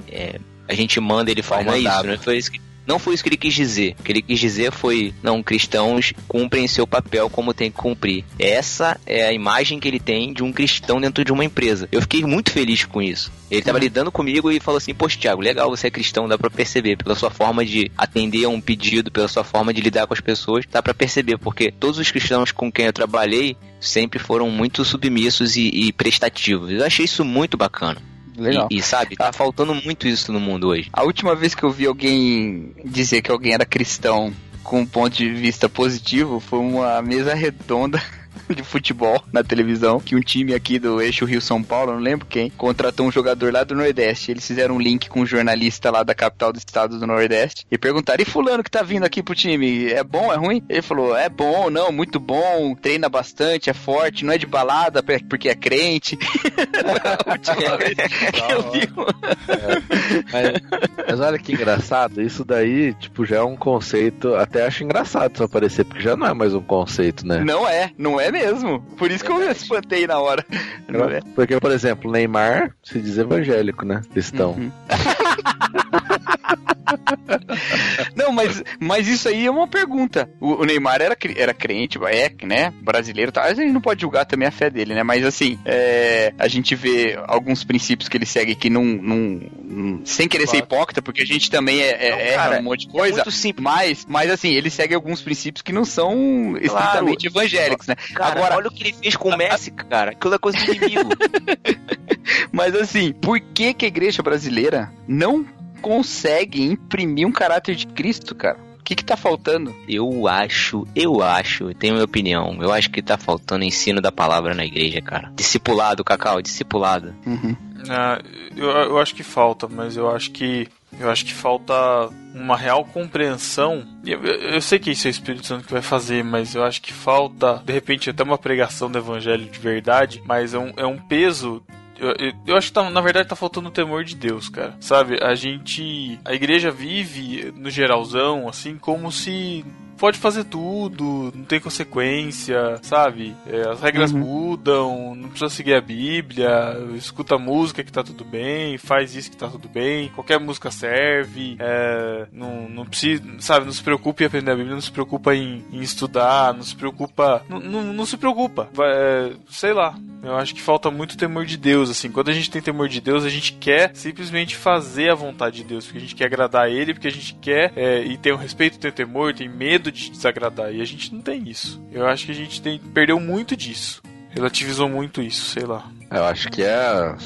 E: é- a gente manda ele é isso,
C: mandado.
E: não foi isso que não foi isso que ele quis dizer. O que ele quis dizer foi: não, cristãos cumprem seu papel como tem que cumprir. Essa é a imagem que ele tem de um cristão dentro de uma empresa. Eu fiquei muito feliz com isso. Ele estava lidando comigo e falou assim: Poxa, Thiago, legal, você é cristão, dá pra perceber. Pela sua forma de atender a um pedido, pela sua forma de lidar com as pessoas, dá pra perceber. Porque todos os cristãos com quem eu trabalhei sempre foram muito submissos e, e prestativos. Eu achei isso muito bacana.
B: Legal.
E: E, e, sabe, tá faltando muito isso no mundo hoje.
B: A última vez que eu vi alguém dizer que alguém era cristão com um ponto de vista positivo foi uma mesa redonda [LAUGHS] de futebol na televisão, que um time aqui do eixo Rio-São Paulo, não lembro quem, contratou um jogador lá do Nordeste. Eles fizeram um link com um jornalista lá da capital do estado do Nordeste e perguntaram, e fulano que tá vindo aqui pro time, é bom, é ruim? Ele falou, é bom, não, muito bom, treina bastante, é forte, não é de balada porque é crente. [LAUGHS] [LAUGHS] vi
C: Mas, mas olha que engraçado, isso daí, tipo, já é um conceito. Até acho engraçado isso aparecer, porque já não é mais um conceito, né?
B: Não é, não é mesmo. Por isso que eu me espantei na hora.
C: Porque, por exemplo, Neymar se diz evangélico, né? Cristão.
B: Uhum. [LAUGHS] Não, mas, mas isso aí é uma pergunta. O, o Neymar era, era crente, é, né? Brasileiro, tá? A gente não pode julgar também a fé dele, né? Mas assim, é, a gente vê alguns princípios que ele segue que não. não- sem querer ser hipócrita, porque a gente também é, é-
E: Não,
B: erra
E: cara,
B: um monte de
E: É
B: coisa.
E: muito simples.
B: Mas, mas assim, ele segue alguns princípios que não são estritamente evangélicos, né?
E: Cara,
B: Agora,
E: olha o que ele fez com o Messi, cara. Aquilo é coisa do inimigo. [LAUGHS]
B: Mas assim, por que, que a igreja brasileira não consegue imprimir um caráter de Cristo, cara? O que que tá faltando?
E: Eu acho, eu acho, tenho minha opinião. Eu acho que tá faltando ensino da palavra na igreja, cara. Discipulado, Cacau, discipulado.
A: Ah, eu, eu acho que falta, mas eu acho que eu acho que falta uma real compreensão. E Eu, eu- eu sei que isso é o Espírito Santo que vai fazer, mas eu acho que falta, de repente, até uma pregação do Evangelho de verdade, mas é um, é um peso. Eu, eu- acho que tá- na verdade tá faltando o temor de Deus, cara. Sabe? A gente. A igreja vive, no geralzão, assim, como se pode fazer tudo, não tem consequência, sabe? É, as regras mudam, não precisa seguir a Bíblia, escuta a música que tá tudo bem, faz isso que tá tudo bem, qualquer música serve, é, não, não precisa, sabe? Não se preocupe em aprender a Bíblia, não se preocupa em, em estudar, não se preocupa, não, não, não se preocupa, é, sei lá. Eu acho que falta muito temor de Deus, assim. Quando a gente tem temor de Deus, a gente quer simplesmente fazer a vontade de Deus, porque a gente quer agradar Ele, porque a gente quer é, e tem o respeito, tem o temor, tem medo de desagradar. E a gente não tem isso. Eu acho que a gente tem, perdeu muito disso. Relativizou muito isso, sei lá.
C: Eu acho que é.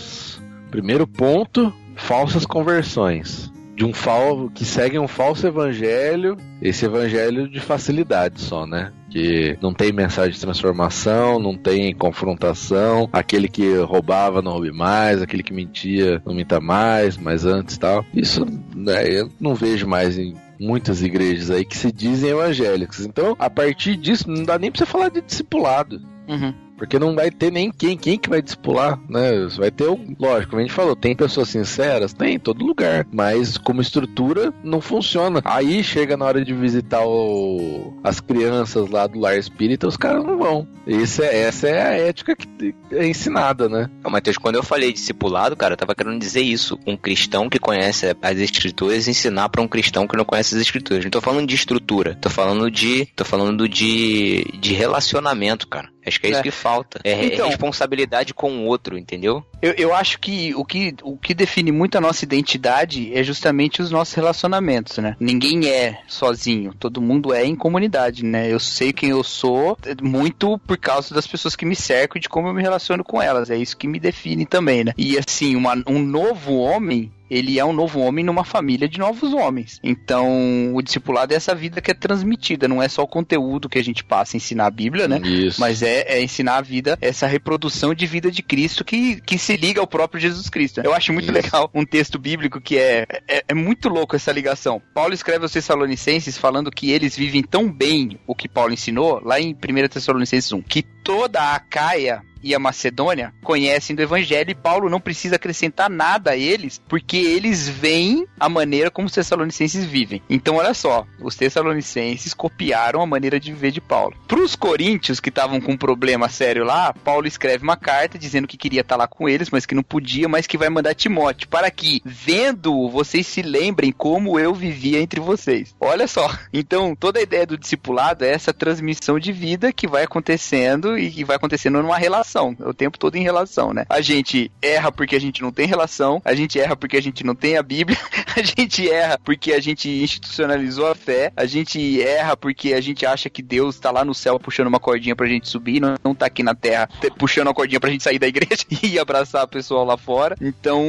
C: Primeiro ponto, falsas conversões. De um fal que seguem um falso evangelho, esse evangelho de facilidade só, né? Que não tem mensagem de transformação, não tem confrontação, aquele que roubava não roube mais, aquele que mentia não minta mais, mas antes tal. Isso né, eu não vejo mais em muitas igrejas aí que se dizem evangélicas. Então, a partir disso, não dá nem pra você falar de discipulado.
B: Uhum.
C: Porque não vai ter nem quem, quem que vai discipular, né? Vai ter, lógico, como a gente falou, tem pessoas sinceras? Tem, em todo lugar. Mas como estrutura, não funciona. Aí chega na hora de visitar o, as crianças lá do lar espírita, os caras não vão. Esse é, essa é a ética que é ensinada, né?
E: Ô, Matheus, quando eu falei discipulado, cara, eu tava querendo dizer isso. Um cristão que conhece as escrituras ensinar pra um cristão que não conhece as escrituras. Não tô falando de estrutura, tô falando de. tô falando de, de relacionamento, cara. Acho que é isso
B: É.
E: que falta. É,
B: Então-
E: é responsabilidade com o outro, entendeu?
B: Eu, eu acho que o, que o que define muito a nossa identidade é justamente os nossos relacionamentos, né? Ninguém é sozinho, todo mundo é em comunidade, né? Eu sei quem eu sou muito por causa das pessoas que me cercam e de como eu me relaciono com elas. É isso que me define também, né? E assim, uma- um novo homem. Ele é um novo homem numa família de novos homens. Então, o discipulado é essa vida que é transmitida, não é só o conteúdo que a gente passa a ensinar a Bíblia, né?
C: Isso.
B: Mas é, é ensinar a vida, essa reprodução de vida de Cristo que, que se liga ao próprio Jesus Cristo. Eu acho muito
C: Isso.
B: legal um texto bíblico que é, é, é muito louco essa ligação. Paulo escreve aos Tessalonicenses falando que eles vivem tão bem o que Paulo ensinou, lá em 1 Tessalonicenses 1, que toda a Caia e a Macedônia conhecem do Evangelho e Paulo não precisa acrescentar nada a eles, porque eles veem a maneira como os Tessalonicenses vivem. Então, olha só, os Tessalonicenses copiaram a maneira de viver de Paulo. Para os coríntios que estavam com um problema sério lá, Paulo escreve uma carta dizendo que queria estar lá com eles, mas que não podia, mas que vai mandar Timóteo para que, vendo, vocês se lembrem como eu vivia entre vocês. Olha só. [LAUGHS] Então, toda a ideia do discipulado é essa transmissão de vida que vai acontecendo e que vai acontecendo numa relação, o tempo todo em relação, né? A gente erra porque a gente não tem relação, a gente erra porque a gente não tem a Bíblia, [LAUGHS] a gente erra porque a gente institucionalizou a fé, a gente erra porque a gente acha que Deus tá lá no céu puxando uma cordinha pra gente subir, não, não tá aqui na terra te- puxando a cordinha pra gente sair da igreja [LAUGHS] e abraçar o pessoal lá fora. Então,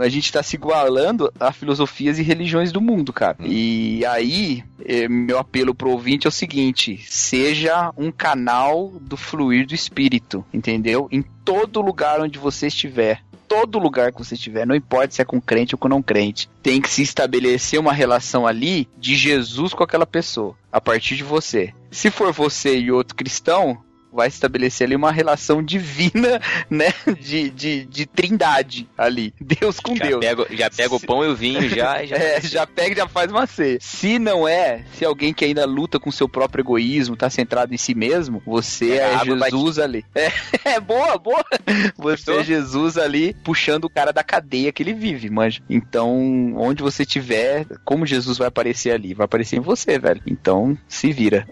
B: a gente tá se igualando a filosofias e religiões do mundo, cara. E aí, eh, meu apelo pro ouvinte é o seguinte: seja um canal do fluir do espírito, entendeu? Em todo lugar onde você estiver. Todo lugar que você estiver, não importa se é com crente ou com não crente, tem que se estabelecer uma relação ali de Jesus com aquela pessoa, a partir de você. Se for você e outro cristão, vai estabelecer ali uma relação divina, [LAUGHS] né? De, de, de trindade ali. Deus com
E: Já
B: Deus.
E: pega, já pega o pão e o vinho já. [LAUGHS] já
B: É, já pega e já faz uma ceia. Se não é, se alguém que ainda luta com seu próprio egoísmo, tá centrado em si mesmo, você
E: É,
B: é, Jesus ali. [LAUGHS] É, é boa, boa. Você
E: Gostou?
B: é Jesus ali puxando o cara da cadeia que ele vive, manja. Então, onde você tiver, como Jesus vai aparecer ali? Vai aparecer em você, velho. Então, se vira.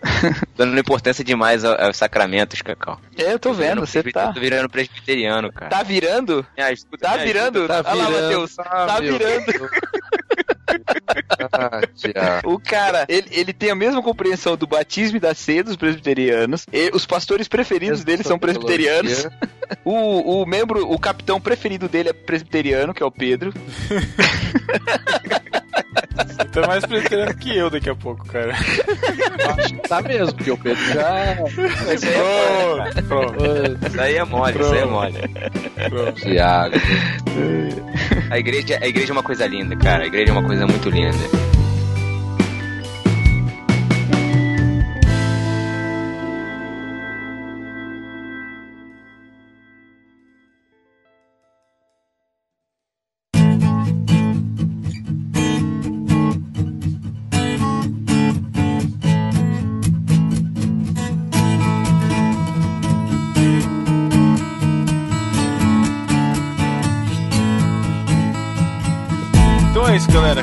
E: dando importância demais ao- aos sacramentos, Cacau.
B: É, eu tô vendo, você tá.
E: Tô virando presbiteriano, cara.
B: Tá virando? Tá virando?
E: ajuda.
C: Tá
B: lá,
C: virando,
B: Matheus. Tá virando. [LAUGHS]
C: Ah, Tiago.
B: O cara, ele, ele tem a mesma compreensão do batismo e da ceia dos presbiterianos. E os pastores preferidos dele são presbiterianos. [LAUGHS] O, o membro, o capitão preferido dele é presbiteriano, que é o Pedro. [LAUGHS]
A: Você tá mais presbiteriano que eu daqui a pouco, cara.
C: Acho que tá mesmo, porque o Pedro já.
E: Isso aí é mole.
A: Pronto,
E: Isso aí é mole, isso aí é mole.
A: pronto.
C: Tiago.
E: A igreja, a igreja é uma coisa linda, cara. A igreja é uma coisa muito linda.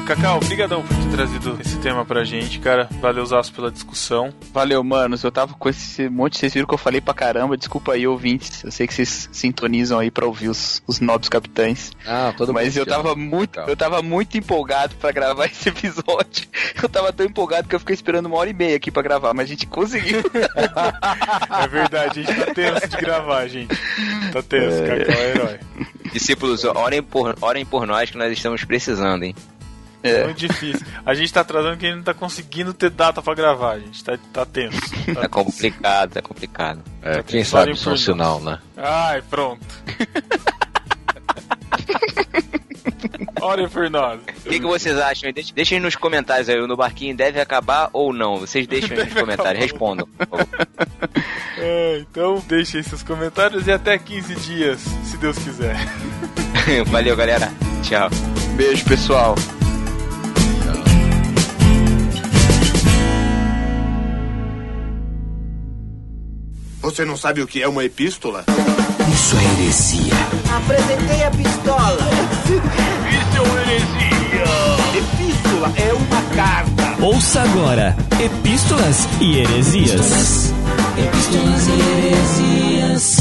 A: Cacau, obrigadão por ter trazido esse tema pra gente, cara. Valeu, Zaço, pela discussão.
B: Valeu, manos. Eu tava com esse monte, vocês viram que eu falei pra caramba. Desculpa aí, ouvintes. Eu sei que vocês sintonizam aí pra ouvir os, os nobres capitães.
C: Ah, todo
B: Mas
C: mundo
B: eu tava muito, eu tava muito empolgado pra gravar [LAUGHS] esse episódio. Eu tava tão empolgado que eu fiquei esperando uma hora e meia aqui pra gravar, mas a gente conseguiu. [LAUGHS]
A: É verdade, a gente tá tenso de gravar, gente. Tá tenso, Cacau é herói.
E: Discípulos, orem por, orem por nós que nós estamos precisando, hein?
A: É. Muito difícil. A gente tá atrasando porque a gente não tá conseguindo ter data pra gravar, a gente tá, tá tenso.
E: Tá
A: Tá
E: complicado, tá complicado.
C: É, quem
A: Olhem
C: sabe
A: por
C: só um
A: nós.
C: sinal, né?
A: Ai, pronto. Orem por nós.
E: O que, que vocês acham? Deixe- Deixem nos comentários aí, o No Barquinho deve acabar ou não. Vocês deixem aí nos comentários, respondam.
A: É, então, deixem seus comentários e até 15 dias, se Deus quiser. [LAUGHS]
E: Valeu, galera. Tchau.
B: Beijo, pessoal.
G: Você não sabe o que é uma epístola?
H: Apresentei a pistola.
G: Isso é uma heresia! Epístola é uma carta.
I: Ouça agora Epístolas e Heresias. Epístolas e Heresias.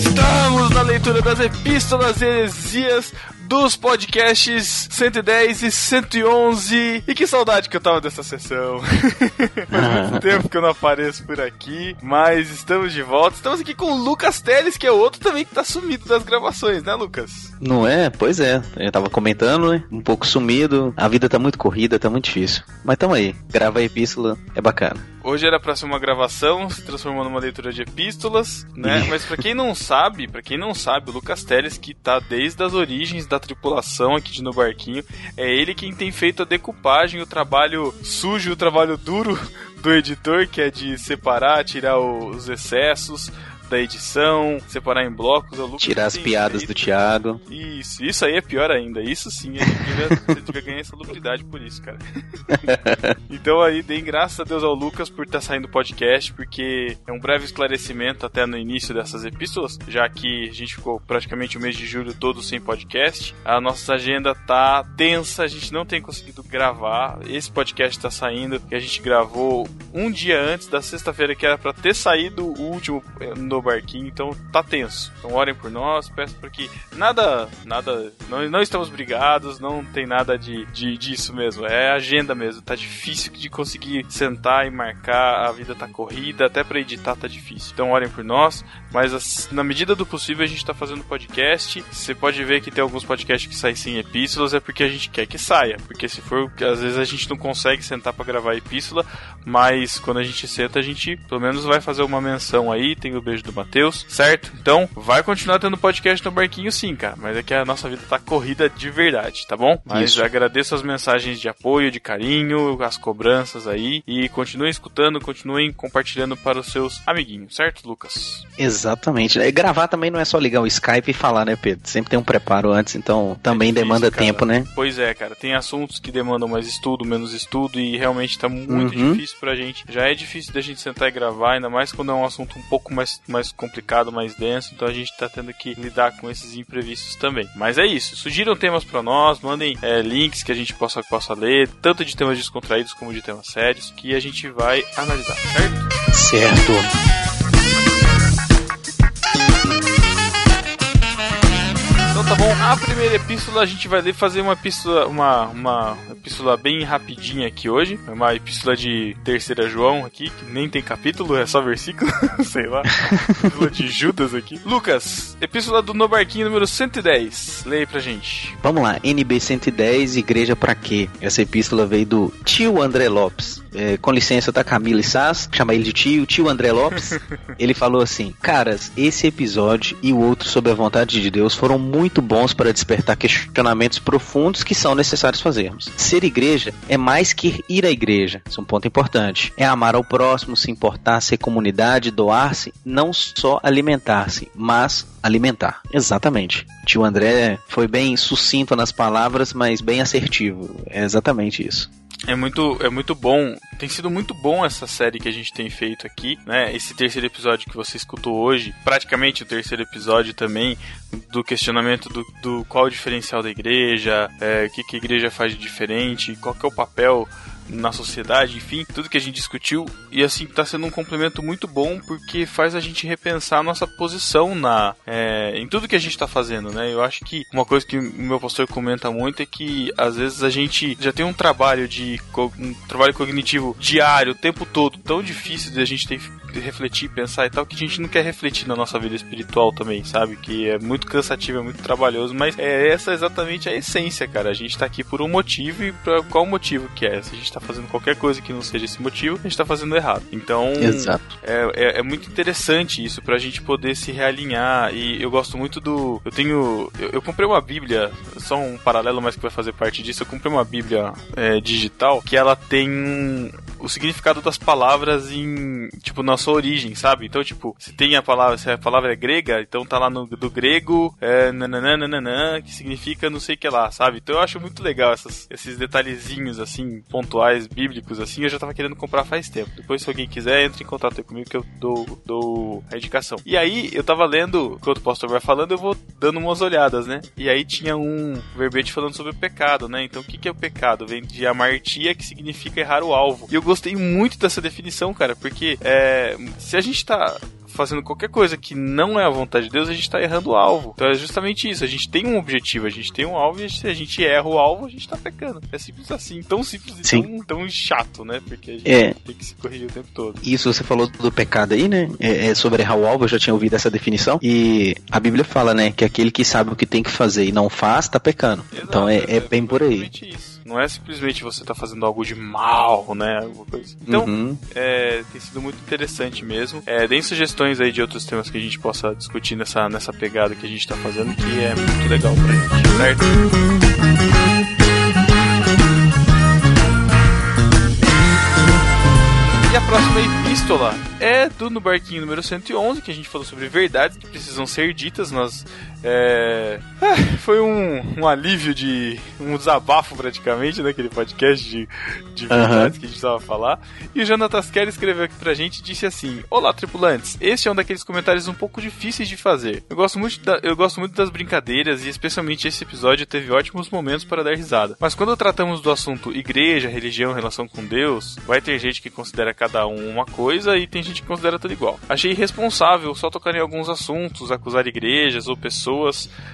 A: Estamos na leitura das epístolas e heresias dos podcasts 110 e 111. E que saudade que eu tava dessa sessão. [LAUGHS] Faz muito tempo que eu não apareço por aqui, mas estamos de volta. Estamos aqui com o Lucas Teles, que é outro também que tá sumido das gravações, né, Lucas?
J: Não é? Pois é. Eu tava comentando, né? Um pouco sumido. A vida tá muito corrida, tá muito difícil. Mas tamo aí. Gravar a epístola é bacana.
A: Hoje era pra ser uma gravação, se transformou numa leitura de epístolas, né? Mas pra quem não sabe, para quem não sabe, o Lucas Teles, que tá desde as origens da tripulação aqui de No Barquinho, é ele quem tem feito a decupagem, o trabalho sujo, o trabalho duro do editor, que é de separar, tirar os excessos da edição, separar em blocos. O Lucas
J: Tirar as piadas
A: feito.
J: do Thiago.
A: Isso, isso aí é pior ainda. Isso sim, ele ele [LAUGHS] devia ganhar insalubridade por isso, cara. [LAUGHS] então aí, deem graças a Deus ao Lucas por estar saindo do podcast, porque é um breve esclarecimento até no início dessas epístolas, já que a gente ficou praticamente o mês de julho todo sem podcast. A nossa agenda tá tensa, a gente não tem conseguido gravar. Esse podcast tá saindo, que a gente gravou um dia antes da sexta-feira, que era pra ter saído o último eh, barquinho, então tá tenso. Então orem por nós, peço para que nada, nada, não, não estamos brigados, não tem nada de, de disso mesmo, é agenda mesmo, tá difícil de conseguir sentar e marcar, a vida tá corrida, até pra editar tá difícil. Então orem por nós, mas as- na medida do possível a gente tá fazendo podcast, você pode ver que tem alguns podcasts que saem sem epístolas, é porque a gente quer que saia, porque se for, às vezes a gente não consegue sentar pra gravar epístola, mas quando a gente senta, a gente pelo menos vai fazer uma menção aí, tem o beijo do Matheus, certo? Então, vai continuar tendo podcast no barquinho sim, cara, mas é que a nossa vida tá corrida de verdade, tá bom? Mas
J: Isso.
A: agradeço as mensagens de apoio, de carinho, as cobranças aí, e continuem escutando, continuem compartilhando para os seus amiguinhos, certo, Lucas?
J: Exatamente. E gravar também não é só ligar o Skype e falar, né, Pedro? Sempre tem um preparo antes, então também
A: É difícil,
J: demanda
A: cara.
J: tempo, né?
A: Pois é, cara. Tem assuntos que demandam mais estudo, menos estudo, e realmente tá muito
J: Uhum.
A: difícil pra gente. Já é difícil da gente sentar e gravar, ainda mais quando é um assunto um pouco mais, mais complicado, mais denso. Então a gente tá tendo que lidar com esses imprevistos também. Mas é isso. Sugiram temas pra nós, mandem é, links que a gente possa, possa ler, tanto de temas descontraídos como de temas sérios, que a gente vai analisar, certo?
J: Certo.
A: Então tá bom, a primeira epístola a gente vai ler fazer uma epístola, uma, uma epístola bem rapidinha aqui hoje. É uma epístola de terceira João aqui, que nem tem capítulo, é só versículo, [LAUGHS] sei lá. epístola de Judas aqui. Lucas, epístola do No Barquinho número 110. Leia aí pra gente.
J: Vamos lá, NB 110, Igreja pra quê? Essa epístola veio do tio André Lopes. É, com licença da Camila e Sass, chama ele de tio, tio André Lopes. [LAUGHS] ele falou assim: Caras, esse episódio e o outro sobre a vontade de Deus foram muito bons para despertar questionamentos profundos que são necessários fazermos. Ser igreja é mais que ir à igreja, isso é um ponto importante. É amar ao próximo, se importar, ser comunidade, doar-se, não só alimentar-se, mas alimentar. Exatamente. Tio André foi bem sucinto nas palavras, mas bem assertivo. É exatamente isso.
A: É muito, é muito bom. Tem sido muito bom essa série que a gente tem feito aqui, né? Esse terceiro episódio que você escutou hoje, praticamente o terceiro episódio também, do questionamento do, do qual o diferencial da igreja, é, o que, que a igreja faz de diferente, qual que é o papel na sociedade, enfim, tudo que a gente discutiu. E assim, tá sendo um complemento muito bom porque faz a gente repensar a nossa posição na, é, em tudo que a gente tá fazendo, né? Eu acho que uma coisa que o meu pastor comenta muito é que às vezes a gente já tem um trabalho de um trabalho cognitivo diário, o tempo todo, tão difícil de a gente ter de refletir, pensar e tal, que a gente não quer refletir na nossa vida espiritual também, sabe? Que é muito cansativo, é muito trabalhoso, mas é essa exatamente a essência, cara. A gente tá aqui por um motivo e pra qual motivo que é? Se a gente tá fazendo qualquer coisa que não seja esse motivo, a gente tá fazendo errado. Então. É, é, é muito interessante isso pra gente poder se realinhar. E eu gosto muito do. Eu tenho. Eu, eu comprei uma Bíblia, só um paralelo, mas que vai fazer parte disso. Eu comprei uma Bíblia é, digital que ela tem o significado das palavras em, tipo, na sua origem, sabe? Então, tipo, se tem a palavra, se a palavra é grega, então tá lá no do grego, é, nananana, que significa não sei o que lá, sabe? Então eu acho muito legal essas, esses detalhezinhos, assim, pontuais, bíblicos, assim, eu já tava querendo comprar faz tempo. Depois, se alguém quiser, entre em contato comigo que eu dou, dou a indicação. E aí, eu tava lendo, enquanto o pastor vai falando, eu vou dando umas olhadas, né? E aí tinha um verbete falando sobre o pecado, né? Então, o que, que é o pecado? Vem de amartia, que significa errar o alvo. E eu gostei muito dessa definição, cara, porque é, se a gente tá fazendo qualquer coisa que não é a vontade de Deus, a gente tá errando o alvo. Então é justamente isso. A gente tem um objetivo, a gente tem um alvo e se a gente erra o alvo, a gente tá pecando. É simples assim. Tão simples e
J: Sim.
A: tão, tão chato, né? Porque a gente
J: É.
A: tem que se corrigir o tempo todo.
J: Isso você falou do pecado aí, né? É, é sobre errar o alvo, eu já tinha ouvido essa definição. E a Bíblia fala, né, que aquele que sabe o que tem que fazer e não faz, tá pecando. então é, é bem por aí.
A: isso. Não é simplesmente você tá fazendo algo de mal, né? Alguma coisa. Então,
J: Uhum.
A: é, tem sido muito interessante mesmo. É, deem sugestões aí de outros temas que a gente possa discutir nessa, nessa pegada que a gente tá fazendo, que é muito legal pra gente, certo? E a próxima epístola é do No Barquinho número 111, que a gente falou sobre verdades que precisam ser ditas. Nós. É... ah, Foi um, um alívio de. um desabafo praticamente naquele podcast de, de verdades que a gente estava a falar. E o Jonatas Kelly escreveu aqui pra gente e disse assim: Olá, tripulantes. Este é um daqueles comentários um pouco difíceis de fazer. Eu gosto muito, da- eu gosto muito das brincadeiras e, especialmente, esse episódio teve ótimos momentos para dar risada. Mas quando tratamos do assunto igreja, religião, relação com Deus, vai ter gente que considera cada um uma coisa e tem gente que considera tudo igual. Achei irresponsável só tocar em alguns assuntos, acusar igrejas ou pessoas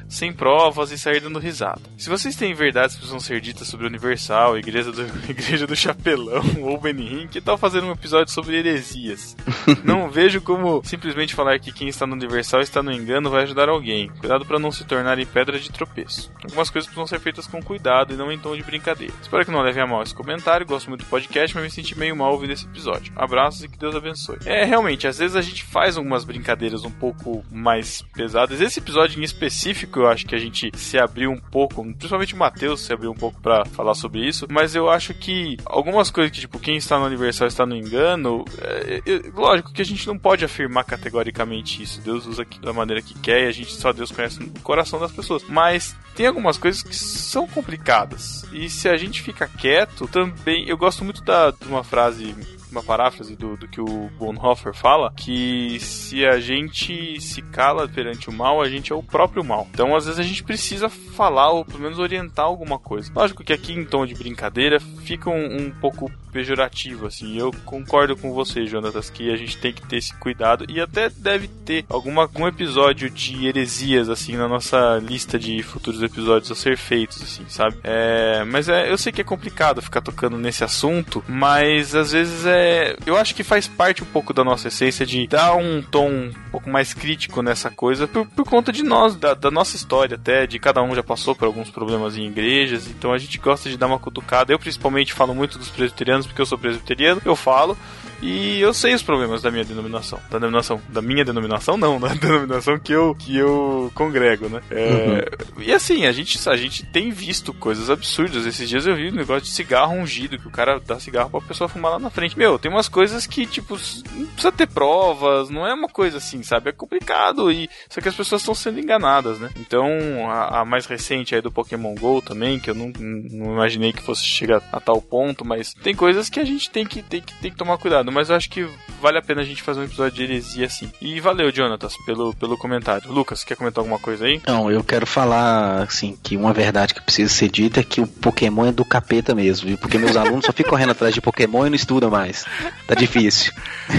A: sem provas e sair dando risada. Se vocês têm verdades que precisam ser ditas sobre o Universal, Igreja do, [LAUGHS] igreja do Chapelão [LAUGHS] ou Benin, que tal fazer um episódio sobre heresias? [LAUGHS] Não vejo como simplesmente falar que quem está no Universal está no engano vai ajudar alguém. Cuidado para não se tornarem pedra de tropeço. Algumas coisas precisam ser feitas com cuidado e não em tom de brincadeira. Espero que não levem a mal esse comentário. Gosto muito do podcast, mas me senti meio mal ouvindo esse episódio. Abraços e que Deus abençoe. É, realmente, às vezes a gente faz algumas brincadeiras um pouco mais pesadas. Esse episódio em específico, eu acho que a gente se abriu um pouco, principalmente o Matheus se abriu um pouco pra falar sobre isso, mas eu acho que algumas coisas que, tipo, quem está no Universal está no engano, é, é, lógico que a gente não pode afirmar categoricamente isso. Deus usa da maneira que quer e a gente só Deus conhece o coração das pessoas. Mas tem algumas coisas que são complicadas. E se a gente fica quieto, também. Eu gosto muito da, de uma frase uma paráfrase do, do que o Bonhoeffer fala, que se a gente se cala perante o mal, a gente é o próprio mal. Então, às vezes, a gente precisa falar ou pelo menos orientar alguma coisa. Lógico que aqui, em tom de brincadeira, fica um, um pouco pejorativo, assim. Eu concordo com você, Jonatas, que a gente tem que ter esse cuidado e até deve ter alguma, algum episódio de heresias, assim, na nossa lista de futuros episódios a ser feitos, assim, sabe? É, mas é, eu sei que é complicado ficar tocando nesse assunto, mas às vezes é. Eu acho que faz parte um pouco da nossa essência de dar um tom um pouco mais crítico nessa coisa por, por conta de nós, da, da nossa história até, de cada um já passou por alguns problemas em igrejas, então a gente gosta de dar uma cutucada. Eu principalmente falo muito dos presbiterianos porque eu sou presbiteriano, eu falo. E eu sei os problemas da minha denominação. Da denominação. Da minha denominação, não, [LAUGHS] da denominação que eu, que eu congrego, né? É, E assim, a gente, a gente tem visto coisas absurdas. Esses dias eu vi um negócio de cigarro ungido, que o cara dá cigarro pra pessoa fumar lá na frente. Meu, tem umas coisas que, tipo, não precisa ter provas, não é uma coisa assim, sabe? É complicado. E só que as pessoas estão sendo enganadas, né? Então, a, a mais recente aí do Pokémon GO também, que eu não, não imaginei que fosse chegar a tal ponto, mas tem coisas que a gente tem que, tem que, tem que tomar cuidado. Mas eu acho que vale a pena a gente fazer um episódio de heresia assim. E valeu, Jonatas, pelo, pelo comentário. Lucas, quer comentar alguma coisa aí?
J: Não, eu quero falar, assim, que uma verdade que precisa ser dita é que o Pokémon é do capeta mesmo, viu? Porque meus alunos só ficam correndo atrás de Pokémon e não estudam mais. Tá difícil.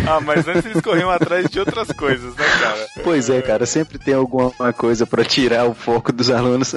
A: Ah, mas antes eles corriam atrás de outras coisas, né, cara?
J: Pois é, cara, sempre tem alguma coisa pra tirar o foco dos alunos.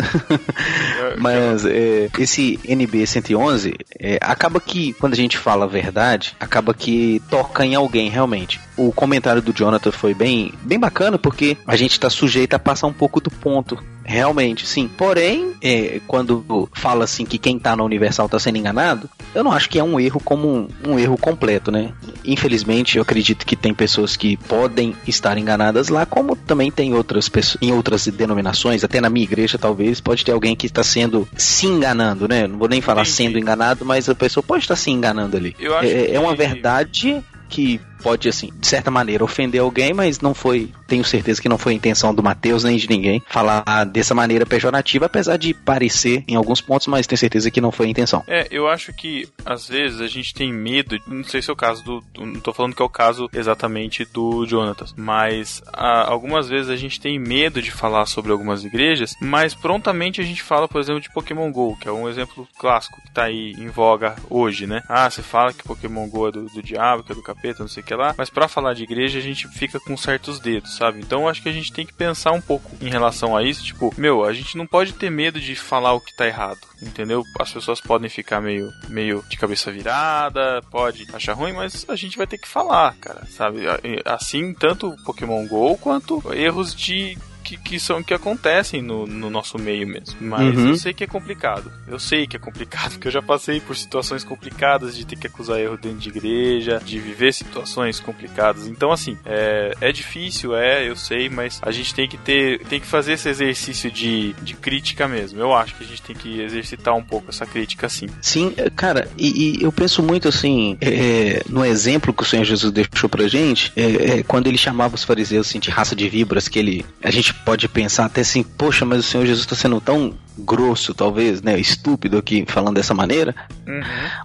J: Mas é, esse NB 111 é, acaba que, quando a gente fala a verdade, acaba que toca em alguém realmente. O comentário do Jonathan foi bem, bem bacana porque a gente tá sujeito a passar um pouco do ponto. Realmente, sim. Porém, é, quando fala assim que quem tá na Universal tá sendo enganado, eu não acho que é um erro como um, um erro completo, né? Infelizmente, eu acredito que tem pessoas que podem estar enganadas lá, como também tem outras pessoas em outras denominações, até na minha igreja talvez, pode ter alguém que está sendo se enganando, né? Não vou nem falar
A: Entendi.
J: sendo enganado, mas a pessoa pode estar se enganando ali. É, é uma verdade que pode, assim, de certa maneira, ofender alguém, mas não foi, tenho certeza que não foi a intenção do Matheus nem de ninguém falar dessa maneira pejorativa, apesar de parecer em alguns pontos, mas tenho certeza que não foi a intenção.
A: É, eu acho que às vezes a gente tem medo, não sei se é o caso do, não tô falando que é o caso exatamente do Jonatas, mas ah, algumas vezes a gente tem medo de falar sobre algumas igrejas, mas prontamente a gente fala, por exemplo, de Pokémon GO, que é um exemplo clássico que tá aí em voga hoje, né? Ah, você fala que Pokémon GO é do, do diabo, que é do capeta, não sei o que lá, mas pra falar de igreja a gente fica com certos dedos, sabe? Então acho que a gente tem que pensar um pouco em relação a isso, tipo, meu, a gente não pode ter medo de falar o que tá errado, entendeu? As pessoas podem ficar meio, meio de cabeça virada, pode achar ruim, mas a gente vai ter que falar, cara, sabe? Assim, tanto Pokémon GO quanto erros de que, que são que acontecem no, no nosso meio mesmo. Mas
J: Uhum.
A: eu sei que é complicado. Eu sei que é complicado, [LAUGHS] porque eu já passei por situações complicadas de ter que acusar erro dentro de igreja, de viver situações complicadas. Então, assim, é, é difícil, é, eu sei, mas a gente tem que ter, tem que fazer esse exercício de, de crítica mesmo. Eu acho que a gente tem que exercitar um pouco essa crítica, sim.
J: Sim, é, cara, e, e eu penso muito assim, é, no exemplo que o Senhor Jesus deixou pra gente, é, é, quando ele chamava os fariseus assim, de raça de víboras, que ele. A gente pode pensar até assim, poxa, mas o Senhor Jesus está sendo tão grosso, talvez, né, estúpido aqui falando dessa maneira,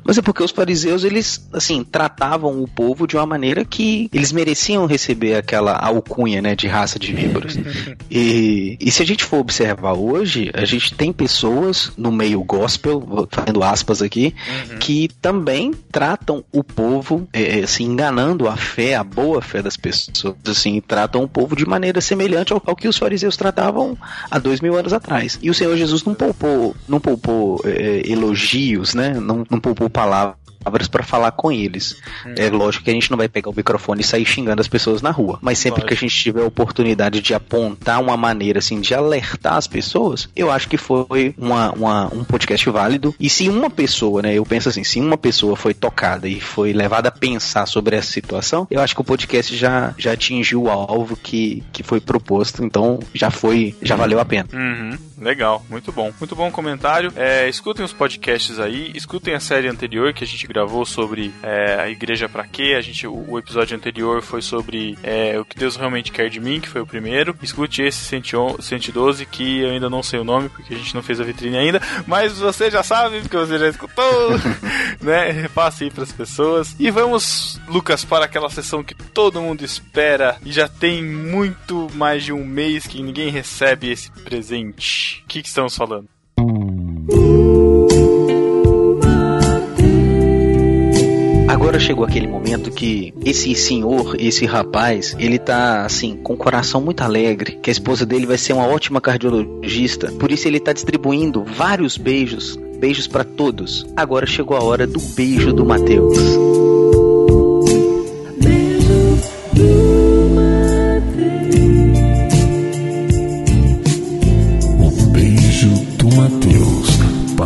J: mas é porque os fariseus, eles, assim, tratavam o povo de uma maneira que eles mereciam receber aquela alcunha, né, de raça de víboras. [LAUGHS] e, e se a gente for observar hoje, a gente tem pessoas no meio gospel, vou fazendo aspas aqui, que também tratam o povo, é, assim, enganando a fé, a boa fé das pessoas, assim, tratam o povo de maneira semelhante ao, ao que os fariseus tratavam há dois mil anos atrás. E o Senhor Jesus não poupou, não poupou é, elogios, né? Não, não poupou palavras para falar com eles. É lógico que a gente não vai pegar o microfone e sair xingando as pessoas na rua, mas sempre que a gente tiver a oportunidade de apontar uma maneira assim de alertar as pessoas, eu acho que foi uma, uma- um podcast válido. E se uma pessoa, né, eu penso assim, se uma pessoa foi tocada e foi levada a pensar sobre essa situação, eu acho que o podcast já, já atingiu o alvo que, que foi proposto, então já foi, já valeu a pena.
A: Uhum, legal, muito bom. Muito bom comentário. É, escutem os podcasts aí, escutem a série anterior que a gente gravou sobre é, a igreja pra quê. A gente, o, o episódio anterior foi sobre é, o que Deus realmente quer de mim, que foi o primeiro. Escute esse 111 112, que eu ainda não sei o nome, porque a gente não fez a vitrine ainda, mas você já sabe, porque você já escutou, [LAUGHS] né? Repasse aí pras pessoas. E vamos, Lucas, para aquela sessão que todo mundo espera e já tem muito mais de um mês que ninguém recebe esse presente. O que, que estamos falando?
J: Agora chegou aquele momento que esse senhor, esse rapaz, ele tá assim, com o coração muito alegre, que a esposa dele vai ser uma ótima cardiologista. Por isso ele tá distribuindo vários beijos, beijos pra todos. Agora chegou a hora do beijo do Mateus.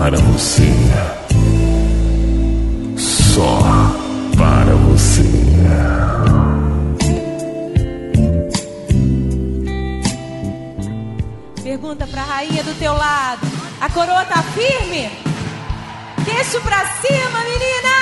K: para você. Só para você.
D: Pergunta para a rainha do teu lado. A coroa tá firme? Queixo para cima, menina!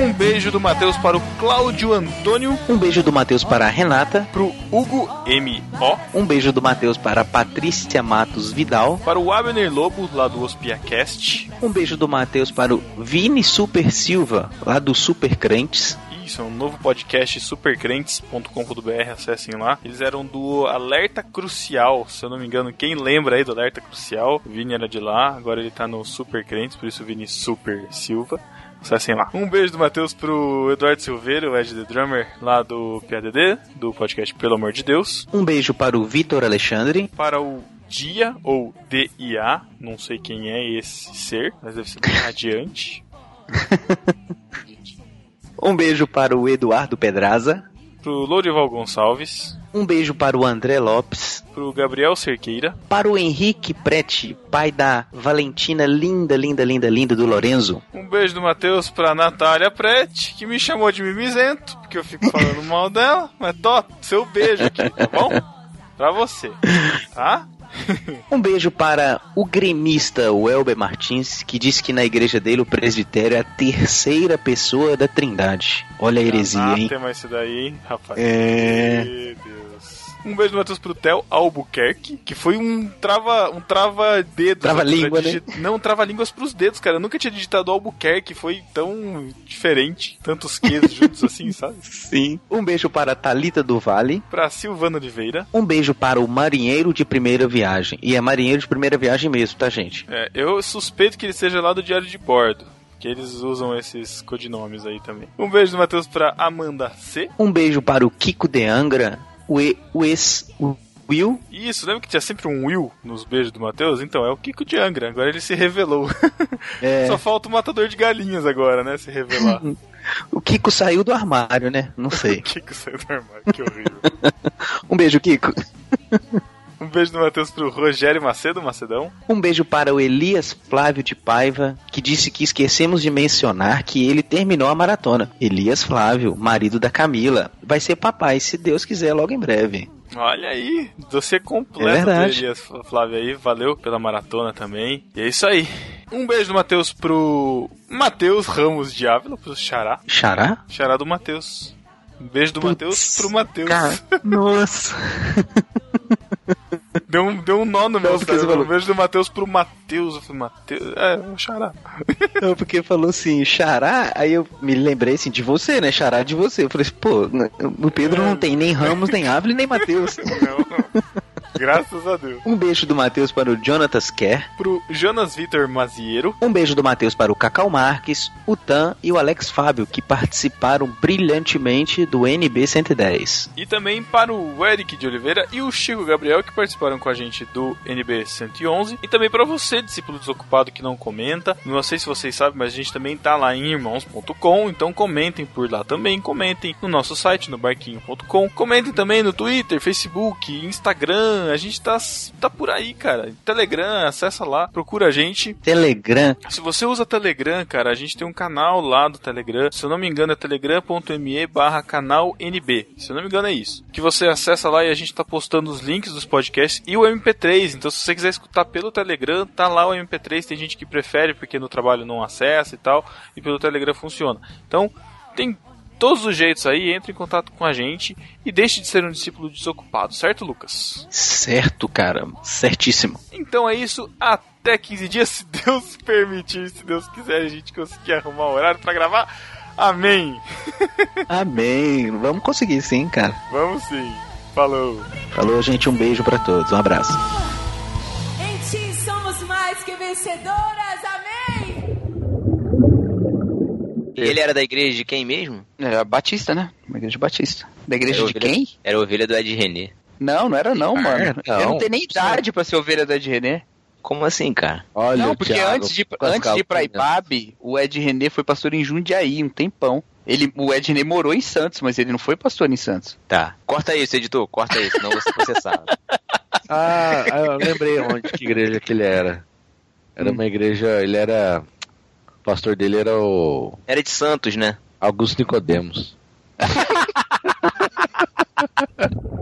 A: Um beijo do Matheus para o Cláudio Antônio,
J: Um beijo do Matheus para a Renata.
A: pro Hugo M.O.,
J: Um beijo do Matheus para a Patrícia Matos Vidal.
A: para o Abner Lobo, lá do Ospiacast.
J: Um beijo do Matheus para o Vini Super Silva, lá do Super Crentes.
A: Isso, é um novo podcast supercrentes.com.br, acessem lá. Eles eram do Alerta Crucial, se eu não me engano, quem lembra aí do Alerta Crucial? O Vini era de lá, agora ele tá no Super Crentes, por isso o Vini Super Silva. Acessem lá. Um beijo do Matheus pro Eduardo Silveira, o Ed The Drummer, lá do PADD, do podcast Pelo Amor de Deus.
J: Um beijo para o Vitor Alexandre.
A: Para o Dia, ou DIA, não sei quem é esse ser, mas deve ser [LAUGHS] radiante. [LAUGHS]
J: Um beijo para o Eduardo Pedraza.
A: Pro Lourival Gonçalves,
J: Um beijo para o André Lopes.
A: pro Gabriel Cerqueira,
J: Para o Henrique Prete, pai da Valentina linda, linda, linda, linda do Lorenzo.
A: Um beijo do Matheus pra Natália Prete, que me chamou de mimizento, porque eu fico falando [LAUGHS] mal dela. Mas tô, seu beijo aqui, tá bom? Pra você, tá? [LAUGHS]
J: Um beijo para o gremista Welber Martins, que disse que na igreja dele o presbitério é a terceira pessoa da trindade. Olha a heresia, hein?
A: Anátema esse daí, hein, rapaz.
J: É.
A: Meu Deus. Um beijo do Matheus pro Theo Albuquerque, que foi um trava um trava dedos.
J: Trava-língua, né?
A: Não, trava línguas pros dedos, cara. Eu nunca tinha digitado Albuquerque, foi tão diferente, tantos Qs [LAUGHS] juntos assim, sabe?
J: Sim. Um beijo para a Thalita do Vale.
A: Pra Silvana Oliveira.
J: Um beijo para o marinheiro de primeira viagem. E é marinheiro de primeira viagem mesmo, tá, gente?
A: É, eu suspeito que ele seja lá do Diário de Bordo. Que eles usam esses codinomes aí também. Um beijo do Matheus pra Amanda C.
J: Um beijo para o Kiko de Angra, o, e, o ex o Will.
A: Isso, lembra que tinha sempre um Will nos beijos do Matheus? Então, é o Kiko de Angra. Agora ele se revelou. [LAUGHS]
J: É,
A: Só falta o matador de galinhas agora, né? Se revelar. [LAUGHS]
J: o Kiko saiu do armário, né? Não [LAUGHS] sei.
A: Kiko saiu do armário, que horrível.
J: Um beijo, Kiko.
A: Um beijo do Matheus pro Rogério Macedo, Macedão.
J: Um beijo para o Elias Flávio de Paiva, que disse que esquecemos de mencionar que ele terminou a maratona. Elias Flávio, marido da Camila, vai ser papai, se Deus quiser, logo em breve.
A: Olha aí, dossiê completo
J: É
A: Elias Flávio aí. Valeu pela maratona também. E é isso aí. Um beijo do Matheus pro Matheus Ramos de Ávila, pro Xará.
J: Xará?
A: Xará do Matheus. Um beijo do Matheus pro Matheus. [LAUGHS]
J: Nossa.
A: Deu um, deu um nó no meu
J: Não,
A: cérebro.
J: falou-
A: Um beijo do Matheus pro Matheus. Eu falei, Matheus. É, o Xará. [LAUGHS]
J: Não, porque falou assim, xará, aí eu me lembrei assim, de você, né? Xará de você. Eu falei assim, pô, o Pedro não tem nem Ramos, nem Ávila, nem Matheus. [LAUGHS]
A: Não, não. Graças a Deus.
J: Um beijo do Matheus para o Jonatas Kerr.
A: Pro Jonas Vitor Maziero.
J: Um beijo do Matheus para o Cacau Marques, o Tan e o Alex Fábio, que participaram brilhantemente do NB 110.
A: E também para o Eric de Oliveira e o Chico Gabriel, que participaram com a gente do NB 111. E também para você, discípulo desocupado que não comenta. Não sei se vocês sabem, mas a gente também tá lá em irmãos.com. Então comentem por lá também. Comentem no nosso site, no barquinho.com. Comentem também no Twitter, Facebook, Instagram. A gente tá, tá por aí, cara. Telegram, acessa lá, procura a gente.
J: Telegram.
A: Se você usa Telegram, cara, a gente tem um canal lá do Telegram. Se eu não me engano, é telegram.me barra canal NB. Se eu não me engano, é isso. Que você acessa lá e a gente tá postando os links dos podcasts e o MP3. Então, se você quiser escutar pelo Telegram, tá lá o MP3. Tem gente que prefere porque no trabalho não acessa e tal. E pelo Telegram funciona. Então, tem todos os jeitos aí. Entre em contato com a gente e deixe de ser um discípulo desocupado, certo, Lucas?
J: Certo, cara. Certíssimo.
A: Então é isso, até 15 dias, [LAUGHS] se Deus permitir, se Deus quiser, a gente conseguir arrumar um horário pra gravar. Amém. [LAUGHS]
J: Amém. Vamos conseguir sim, cara.
A: Vamos sim. Falou.
J: Falou, gente. Um beijo para todos. Um abraço.
D: Em ti somos mais que vencedoras, amém!
E: Ele era da igreja de quem mesmo?
B: Era batista, né? Uma igreja batista. Da igreja
E: era
B: de
E: ovelha,
B: quem?
E: Era ovelha do Ed René.
B: Não, não era não,
E: ah,
B: mano.
J: Não.
B: Eu então. não tenho nem idade para ser ovelha do Ed René.
E: Como assim, cara?
C: Olha,
B: não, porque
C: Thiago,
B: antes de, antes de ir pra IPAB, o Ed René foi pastor em Jundiaí, um tempão. Ele, o Ed René morou em Santos, mas ele não foi pastor em Santos.
E: Tá. Corta isso, editor. Corta isso, não você ser processado. [LAUGHS]
C: Ah, ah, eu lembrei onde que igreja que ele era. Era hum. uma igreja, ele era pastor dele era o.
E: Era de Santos, né?
C: Augusto Nicodemos. [LAUGHS]